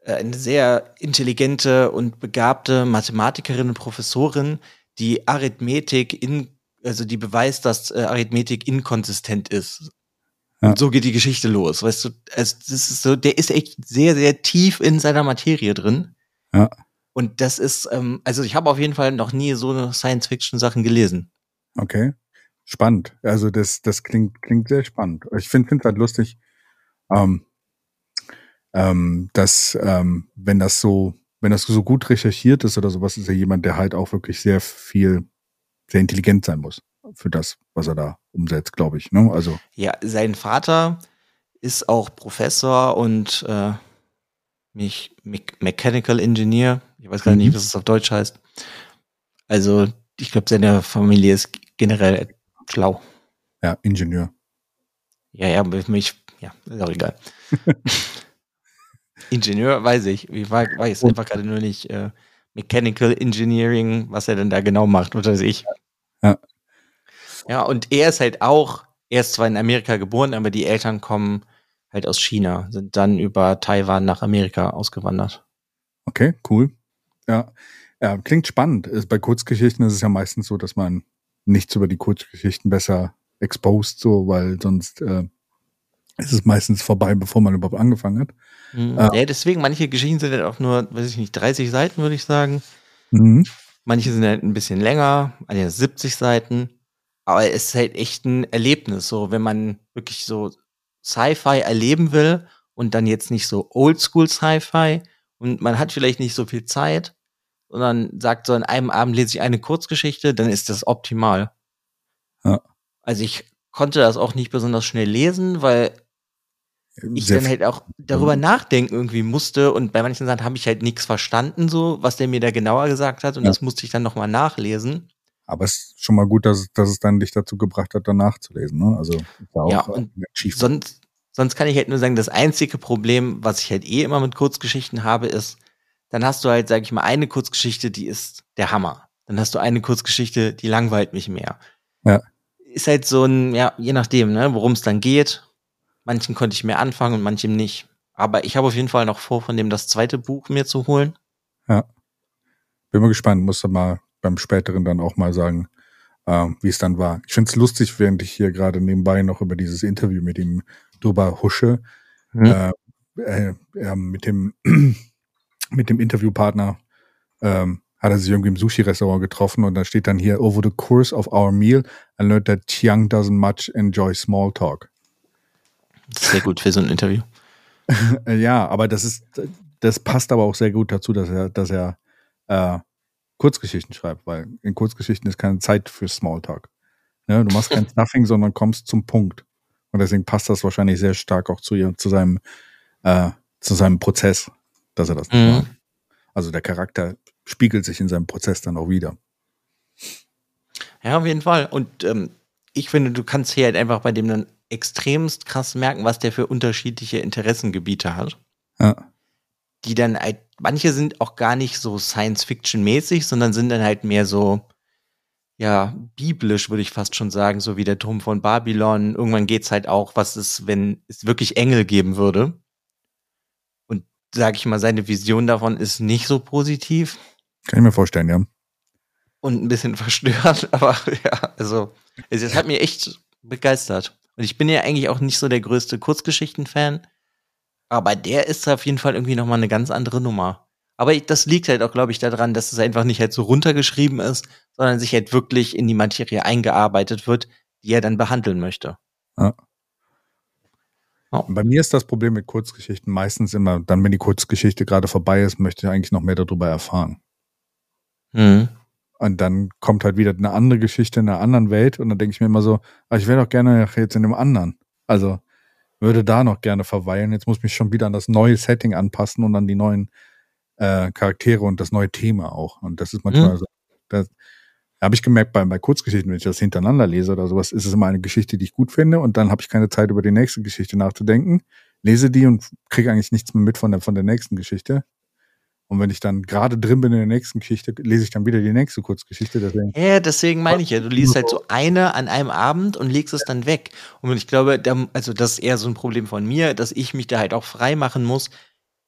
äh, eine sehr intelligente und begabte Mathematikerin und Professorin, die Arithmetik in, also die beweist, dass äh, Arithmetik inkonsistent ist. Ja. Und so geht die Geschichte los, weißt du, also das ist so, der ist echt sehr, sehr tief in seiner Materie drin. Ja. Und das ist, ähm, also ich habe auf jeden Fall noch nie so Science-Fiction-Sachen gelesen. Okay. Spannend. Also das, das klingt, klingt sehr spannend. Ich finde es halt lustig, ähm, ähm, dass ähm, wenn das so, wenn das so gut recherchiert ist oder sowas, ist ja jemand, der halt auch wirklich sehr viel, sehr intelligent sein muss. für das, was er da umsetzt, glaube ich. Ne? Also ja, sein Vater ist auch Professor und äh, mich Me Mechanical Engineer. Ich weiß gar nicht, mhm. was es auf Deutsch heißt. Also ich glaube, seine Familie ist generell schlau. Ja, Ingenieur. Ja, ja, mich, ja, ist auch egal. Ingenieur weiß ich. Ich weiß einfach gerade nur nicht äh, Mechanical Engineering, was er denn da genau macht, was weiß ich. Ja. Ja, und er ist halt auch, er ist zwar in Amerika geboren, aber die Eltern kommen halt aus China, sind dann über Taiwan nach Amerika ausgewandert. Okay, cool. Ja, ja klingt spannend. Bei Kurzgeschichten ist es ja meistens so, dass man nichts über die Kurzgeschichten besser exposed, so, weil sonst äh, ist es meistens vorbei, bevor man überhaupt angefangen hat. Mhm. Äh, ja, deswegen, manche Geschichten sind halt auch nur, weiß ich nicht, 30 Seiten, würde ich sagen. Mhm. Manche sind halt ein bisschen länger, also 70 Seiten. Aber es ist halt echt ein Erlebnis, so wenn man wirklich so Sci-Fi erleben will und dann jetzt nicht so Oldschool Sci-Fi und man hat vielleicht nicht so viel Zeit, sondern sagt so, an einem Abend lese ich eine Kurzgeschichte, dann ist das optimal. Ja. Also ich konnte das auch nicht besonders schnell lesen, weil ich Sehr dann halt auch darüber nachdenken irgendwie musste und bei manchen Sachen habe ich halt nichts verstanden, so was der mir da genauer gesagt hat und ja. das musste ich dann nochmal nachlesen. Aber es ist schon mal gut, dass, dass es dann dich dazu gebracht hat, danach zu lesen. Ne? Also ja, und sonst, sonst kann ich halt nur sagen, das einzige Problem, was ich halt eh immer mit Kurzgeschichten habe, ist, dann hast du halt, sag ich mal, eine Kurzgeschichte, die ist der Hammer. Dann hast du eine Kurzgeschichte, die langweilt mich mehr. Ja. Ist halt so ein, ja, je nachdem, ne, worum es dann geht. Manchen konnte ich mehr anfangen und manchem nicht. Aber ich habe auf jeden Fall noch vor, von dem das zweite Buch mir zu holen. Ja. Bin mal gespannt, muss mal beim späteren dann auch mal sagen, äh, wie es dann war. Ich finde es lustig, während ich hier gerade nebenbei noch über dieses Interview mit ihm drüber husche, mhm. äh, äh, äh, mit dem mit dem Interviewpartner ähm, hat er sich irgendwie im Sushi-Restaurant getroffen und da steht dann hier, over the course of our meal, I learned that Chiang doesn't much enjoy small talk. Sehr gut für so ein Interview. ja, aber das ist, das passt aber auch sehr gut dazu, dass er, dass er äh, Kurzgeschichten schreibt, weil in Kurzgeschichten ist keine Zeit für Smalltalk. Ne? Du machst kein Stuffing, sondern kommst zum Punkt. Und deswegen passt das wahrscheinlich sehr stark auch zu ihr, zu seinem, äh, zu seinem Prozess, dass er das mhm. macht. Also der Charakter spiegelt sich in seinem Prozess dann auch wieder. Ja, auf jeden Fall. Und ähm, ich finde, du kannst hier halt einfach bei dem dann extremst krass merken, was der für unterschiedliche Interessengebiete hat. Ja die dann halt, manche sind auch gar nicht so Science-Fiction-mäßig, sondern sind dann halt mehr so, ja, biblisch, würde ich fast schon sagen, so wie der Turm von Babylon. Irgendwann geht's halt auch, was ist, wenn es wirklich Engel geben würde. Und sag ich mal, seine Vision davon ist nicht so positiv. Kann ich mir vorstellen, ja. Und ein bisschen verstört, aber ja, also, es hat mich echt begeistert. Und ich bin ja eigentlich auch nicht so der größte Kurzgeschichten-Fan. Aber der ist auf jeden Fall irgendwie nochmal eine ganz andere Nummer. Aber das liegt halt auch, glaube ich, daran, dass es einfach nicht halt so runtergeschrieben ist, sondern sich halt wirklich in die Materie eingearbeitet wird, die er dann behandeln möchte. Ja. Oh. Bei mir ist das Problem mit Kurzgeschichten meistens immer, dann, wenn die Kurzgeschichte gerade vorbei ist, möchte ich eigentlich noch mehr darüber erfahren. Mhm. Und dann kommt halt wieder eine andere Geschichte in einer anderen Welt und dann denke ich mir immer so, ah, ich wäre doch gerne jetzt in dem anderen. Also würde da noch gerne verweilen. Jetzt muss ich mich schon wieder an das neue Setting anpassen und an die neuen äh, Charaktere und das neue Thema auch. Und das ist manchmal mhm. so. Das habe ich gemerkt bei, bei Kurzgeschichten, wenn ich das hintereinander lese oder sowas, ist es immer eine Geschichte, die ich gut finde und dann habe ich keine Zeit, über die nächste Geschichte nachzudenken. Lese die und kriege eigentlich nichts mehr mit von der, von der nächsten Geschichte. Und wenn ich dann gerade drin bin in der nächsten Geschichte, lese ich dann wieder die nächste Kurzgeschichte. Deswegen. Ja, deswegen meine ich ja, du liest halt so eine an einem Abend und legst es dann weg. Und ich glaube, da, also das ist eher so ein Problem von mir, dass ich mich da halt auch frei machen muss.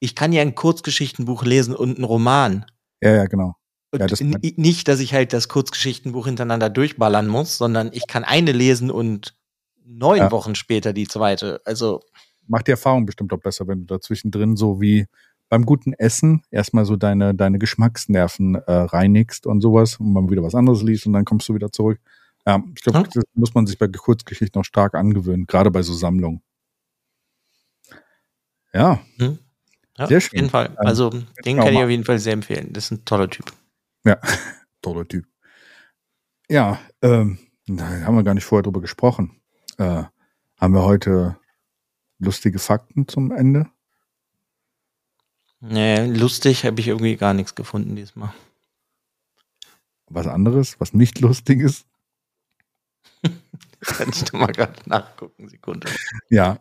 Ich kann ja ein Kurzgeschichtenbuch lesen und einen Roman. Ja, ja, genau. Ja, das nicht, dass ich halt das Kurzgeschichtenbuch hintereinander durchballern muss, sondern ich kann eine lesen und neun ja. Wochen später die zweite. Also. Macht die Erfahrung bestimmt auch besser, wenn du dazwischen drin so wie beim guten Essen erstmal so deine, deine Geschmacksnerven äh, reinigst und sowas und man wieder was anderes liest und dann kommst du wieder zurück. Ja, ich glaube, hm? das muss man sich bei Kurzgeschichten noch stark angewöhnen, gerade bei so Sammlungen. Ja. Hm. ja Sehr schön. Auf jeden Fall. Also, den kann ich auf jeden Fall sehr empfehlen. Das ist ein toller Typ. Ja, toller Typ. Ja, ähm, Nein, haben wir gar nicht vorher drüber gesprochen. Äh, haben wir heute lustige Fakten zum Ende? Nee, lustig habe ich irgendwie gar nichts gefunden diesmal. Was anderes, was nicht lustig ist? kann ich doch mal gerade nachgucken, Sekunde. Ja.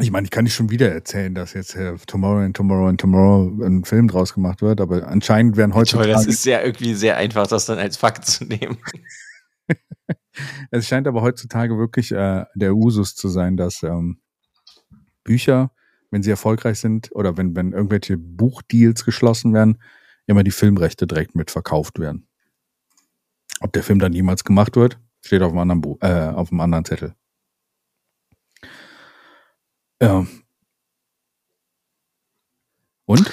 Ich meine, ich kann nicht schon wieder erzählen, dass jetzt äh, Tomorrow and Tomorrow and Tomorrow ein Film draus gemacht wird, aber anscheinend werden heute. Toll, das ist ja irgendwie sehr einfach, das dann als Fakt zu nehmen. es scheint aber heutzutage wirklich äh, der Usus zu sein, dass ähm, Bücher, wenn sie erfolgreich sind oder wenn, wenn irgendwelche Buchdeals geschlossen werden, immer die Filmrechte direkt mit verkauft werden. Ob der Film dann jemals gemacht wird, steht auf einem anderen, Buch, äh, auf einem anderen Zettel. Ja. Und?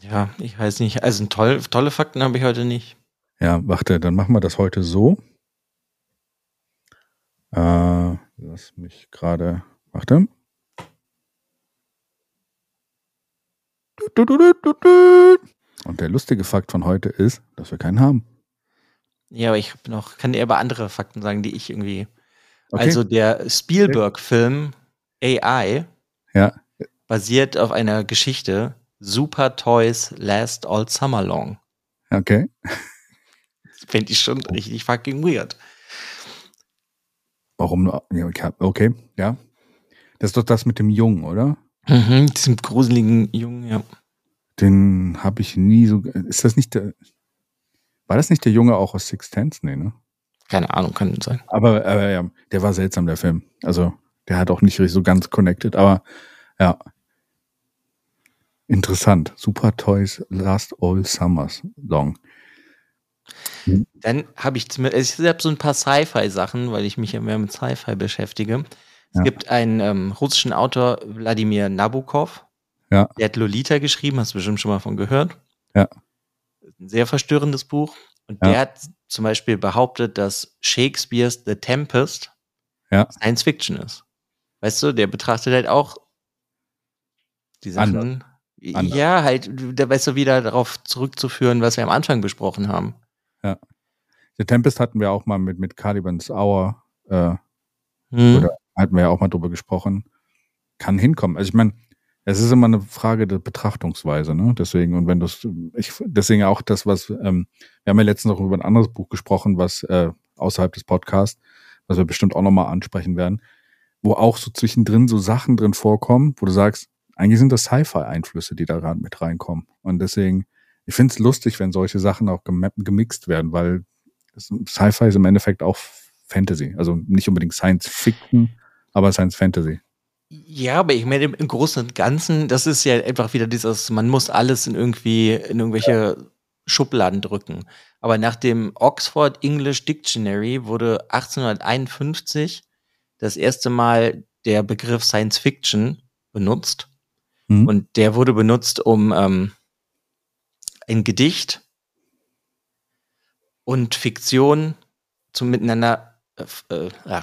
Ja, ich weiß nicht. Also toll, tolle Fakten habe ich heute nicht. Ja, warte, dann machen wir das heute so. Äh, lass mich gerade. Warte. Und der lustige Fakt von heute ist, dass wir keinen haben. Ja, aber ich noch, kann dir aber andere Fakten sagen, die ich irgendwie. Okay. Also der Spielberg-Film AI ja. basiert auf einer Geschichte Super Toys Last All Summer Long. Okay. Das fände ich schon richtig fucking weird. Warum? Okay, ja. Das ist doch das mit dem Jungen, oder? Mhm, diesem gruseligen Jungen, ja. Den habe ich nie so. Ist das nicht der. War das nicht der Junge auch aus Six Tense? Nee, ne? Keine Ahnung, kann sein. Aber, aber ja, der war seltsam, der Film. Also, der hat auch nicht so ganz connected, aber ja. Interessant. Super Toys Last All Summers Long. Dann habe ich zumindest, ich habe so ein paar Sci-Fi-Sachen, weil ich mich ja mehr mit Sci-Fi beschäftige. Es ja. gibt einen ähm, russischen Autor, Wladimir Nabokov. Ja. Der hat Lolita geschrieben, hast du bestimmt schon mal von gehört. Ja. Ein sehr verstörendes Buch. Und ja. der hat zum Beispiel behauptet, dass Shakespeares The Tempest ja. Science Fiction ist. Weißt du, der betrachtet halt auch die Sachen. Anders. Ja, halt, da weißt du, wieder darauf zurückzuführen, was wir am Anfang besprochen haben. Ja. The Tempest hatten wir auch mal mit, mit Caliban's Hour, äh, hm. oder hatten wir ja auch mal drüber gesprochen. Kann hinkommen. Also ich meine, es ist immer eine Frage der Betrachtungsweise, ne? Deswegen, und wenn das, ich, deswegen auch das, was, ähm, wir haben ja letztens noch über ein anderes Buch gesprochen, was äh, außerhalb des Podcasts, was wir bestimmt auch nochmal ansprechen werden, wo auch so zwischendrin so Sachen drin vorkommen, wo du sagst, eigentlich sind das Sci-Fi-Einflüsse, die da gerade mit reinkommen. Und deswegen, ich finde es lustig, wenn solche Sachen auch gemixt werden, weil Sci-Fi ist im Endeffekt auch Fantasy. Also nicht unbedingt Science Fiction, aber Science Fantasy. Ja, aber ich meine, im Großen und Ganzen, das ist ja einfach wieder dieses, man muss alles in irgendwie, in irgendwelche ja. Schubladen drücken. Aber nach dem Oxford English Dictionary wurde 1851 das erste Mal der Begriff Science Fiction benutzt. Mhm. Und der wurde benutzt, um ähm, ein Gedicht und Fiktion zum Miteinander, äh, äh,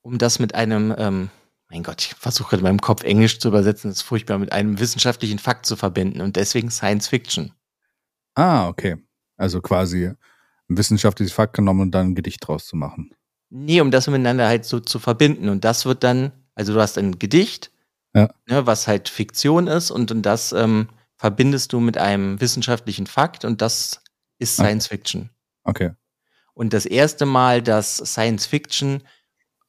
um das mit einem, ähm, mein Gott, ich versuche in meinem Kopf Englisch zu übersetzen, das ist furchtbar, mit einem wissenschaftlichen Fakt zu verbinden und deswegen Science Fiction. Ah, okay. Also quasi ein wissenschaftliches Fakt genommen und dann ein Gedicht draus zu machen. Nee, um das miteinander halt so zu verbinden. Und das wird dann, also du hast ein Gedicht, ja. ne, was halt Fiktion ist und, und das ähm, verbindest du mit einem wissenschaftlichen Fakt und das ist Science okay. Fiction. Okay. Und das erste Mal, dass Science Fiction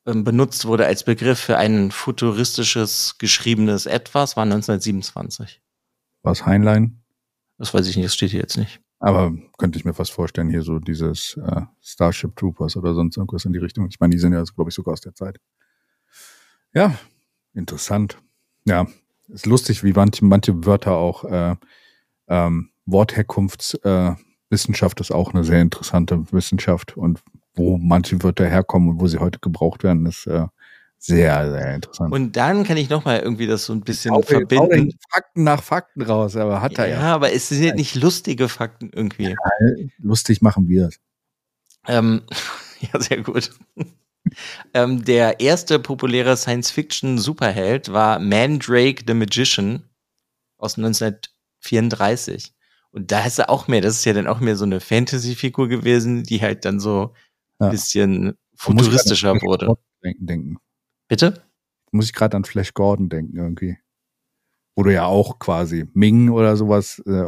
ähm, benutzt wurde als Begriff für ein futuristisches geschriebenes Etwas, war 1927. Was Heinlein? Das weiß ich nicht, das steht hier jetzt nicht. Aber könnte ich mir fast vorstellen, hier so dieses äh, Starship Troopers oder sonst irgendwas in die Richtung. Ich meine, die sind ja, glaube ich, sogar aus der Zeit. Ja, interessant. Ja, ist lustig, wie manche, manche Wörter auch äh, ähm, Wortherkunftswissenschaft äh, ist auch eine sehr interessante Wissenschaft und wo manche Wörter herkommen und wo sie heute gebraucht werden, ist äh, sehr, sehr interessant. Und dann kann ich nochmal irgendwie das so ein bisschen auch, verbinden. Auch Fakten nach Fakten raus, aber hat er ja. Ja, aber es sind ja nicht lustige Fakten irgendwie. Ja, lustig machen wir es. Ähm, ja, sehr gut. ähm, der erste populäre Science-Fiction-Superheld war Mandrake the Magician aus 1934. Und da ist er auch mehr, das ist ja dann auch mehr so eine Fantasy-Figur gewesen, die halt dann so ja. bisschen futuristischer wurde. Denken, denken. Bitte? Muss ich gerade an Flash Gordon denken irgendwie. Wo du ja auch quasi Ming oder sowas äh,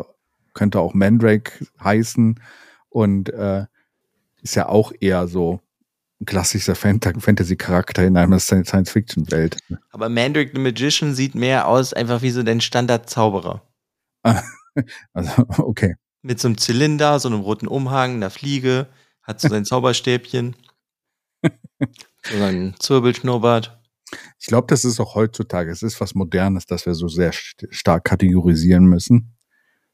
könnte auch Mandrake heißen und äh, ist ja auch eher so ein klassischer Fantasy-Charakter in einer Science-Fiction-Welt. Aber Mandrake the Magician sieht mehr aus einfach wie so dein Standard-Zauberer. also, okay. Mit so einem Zylinder, so einem roten Umhang, einer Fliege, hat so sein Zauberstäbchen, so sein Zirbelschnurrbart. Ich glaube, das ist auch heutzutage, es ist was Modernes, dass wir so sehr stark kategorisieren müssen,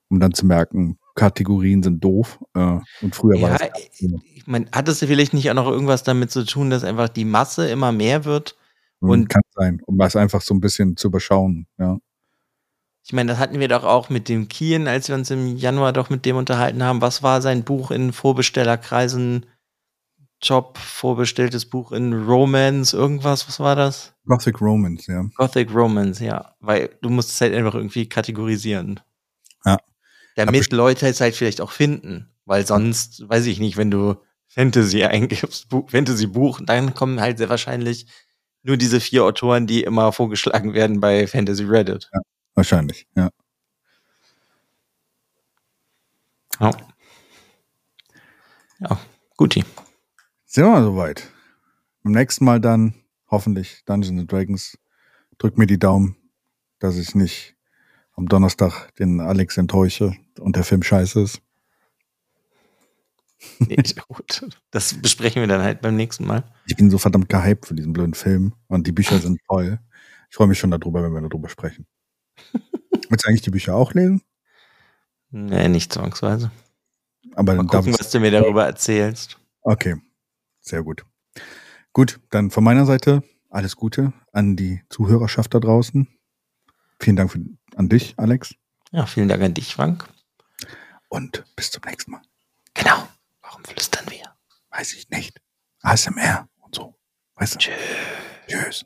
um dann zu merken, Kategorien sind doof. Äh, und früher ja, war das. Ich meine, hat es vielleicht nicht auch noch irgendwas damit zu tun, dass einfach die Masse immer mehr wird? Hm, und kann sein, um das einfach so ein bisschen zu überschauen, ja. Ich meine, das hatten wir doch auch mit dem Kien, als wir uns im Januar doch mit dem unterhalten haben. Was war sein Buch in Vorbestellerkreisen? Job, vorbestelltes Buch in Romance, irgendwas, was war das? Gothic Romance, ja. Gothic Romance, ja. Weil du musst es halt einfach irgendwie kategorisieren. Ja. Damit Leute es halt vielleicht auch finden. Weil sonst, weiß ich nicht, wenn du Fantasy eingibst, Fantasy Buch, dann kommen halt sehr wahrscheinlich nur diese vier Autoren, die immer vorgeschlagen werden bei Fantasy Reddit. Ja, wahrscheinlich, ja. Ja. Ja, guti. Sind wir mal soweit. Beim nächsten Mal dann hoffentlich Dungeons and Dragons. Drück mir die Daumen, dass ich nicht am Donnerstag den Alex enttäusche und der Film scheiße ist. Nee, gut. Das besprechen wir dann halt beim nächsten Mal. Ich bin so verdammt gehypt für diesen blöden Film und die Bücher sind toll. Ich freue mich schon darüber, wenn wir darüber sprechen. Willst du eigentlich die Bücher auch lesen? Nee, nicht zwangsweise. Aber Mal gucken, was du mir darüber erzählst. Okay. Sehr gut. Gut, dann von meiner Seite alles Gute an die Zuhörerschaft da draußen. Vielen Dank für, an dich, Alex. Ja, vielen Dank an dich, Frank. Und bis zum nächsten Mal. Genau. Warum flüstern wir? Weiß ich nicht. ASMR und so. Weißt du? Tschüss. Tschüss.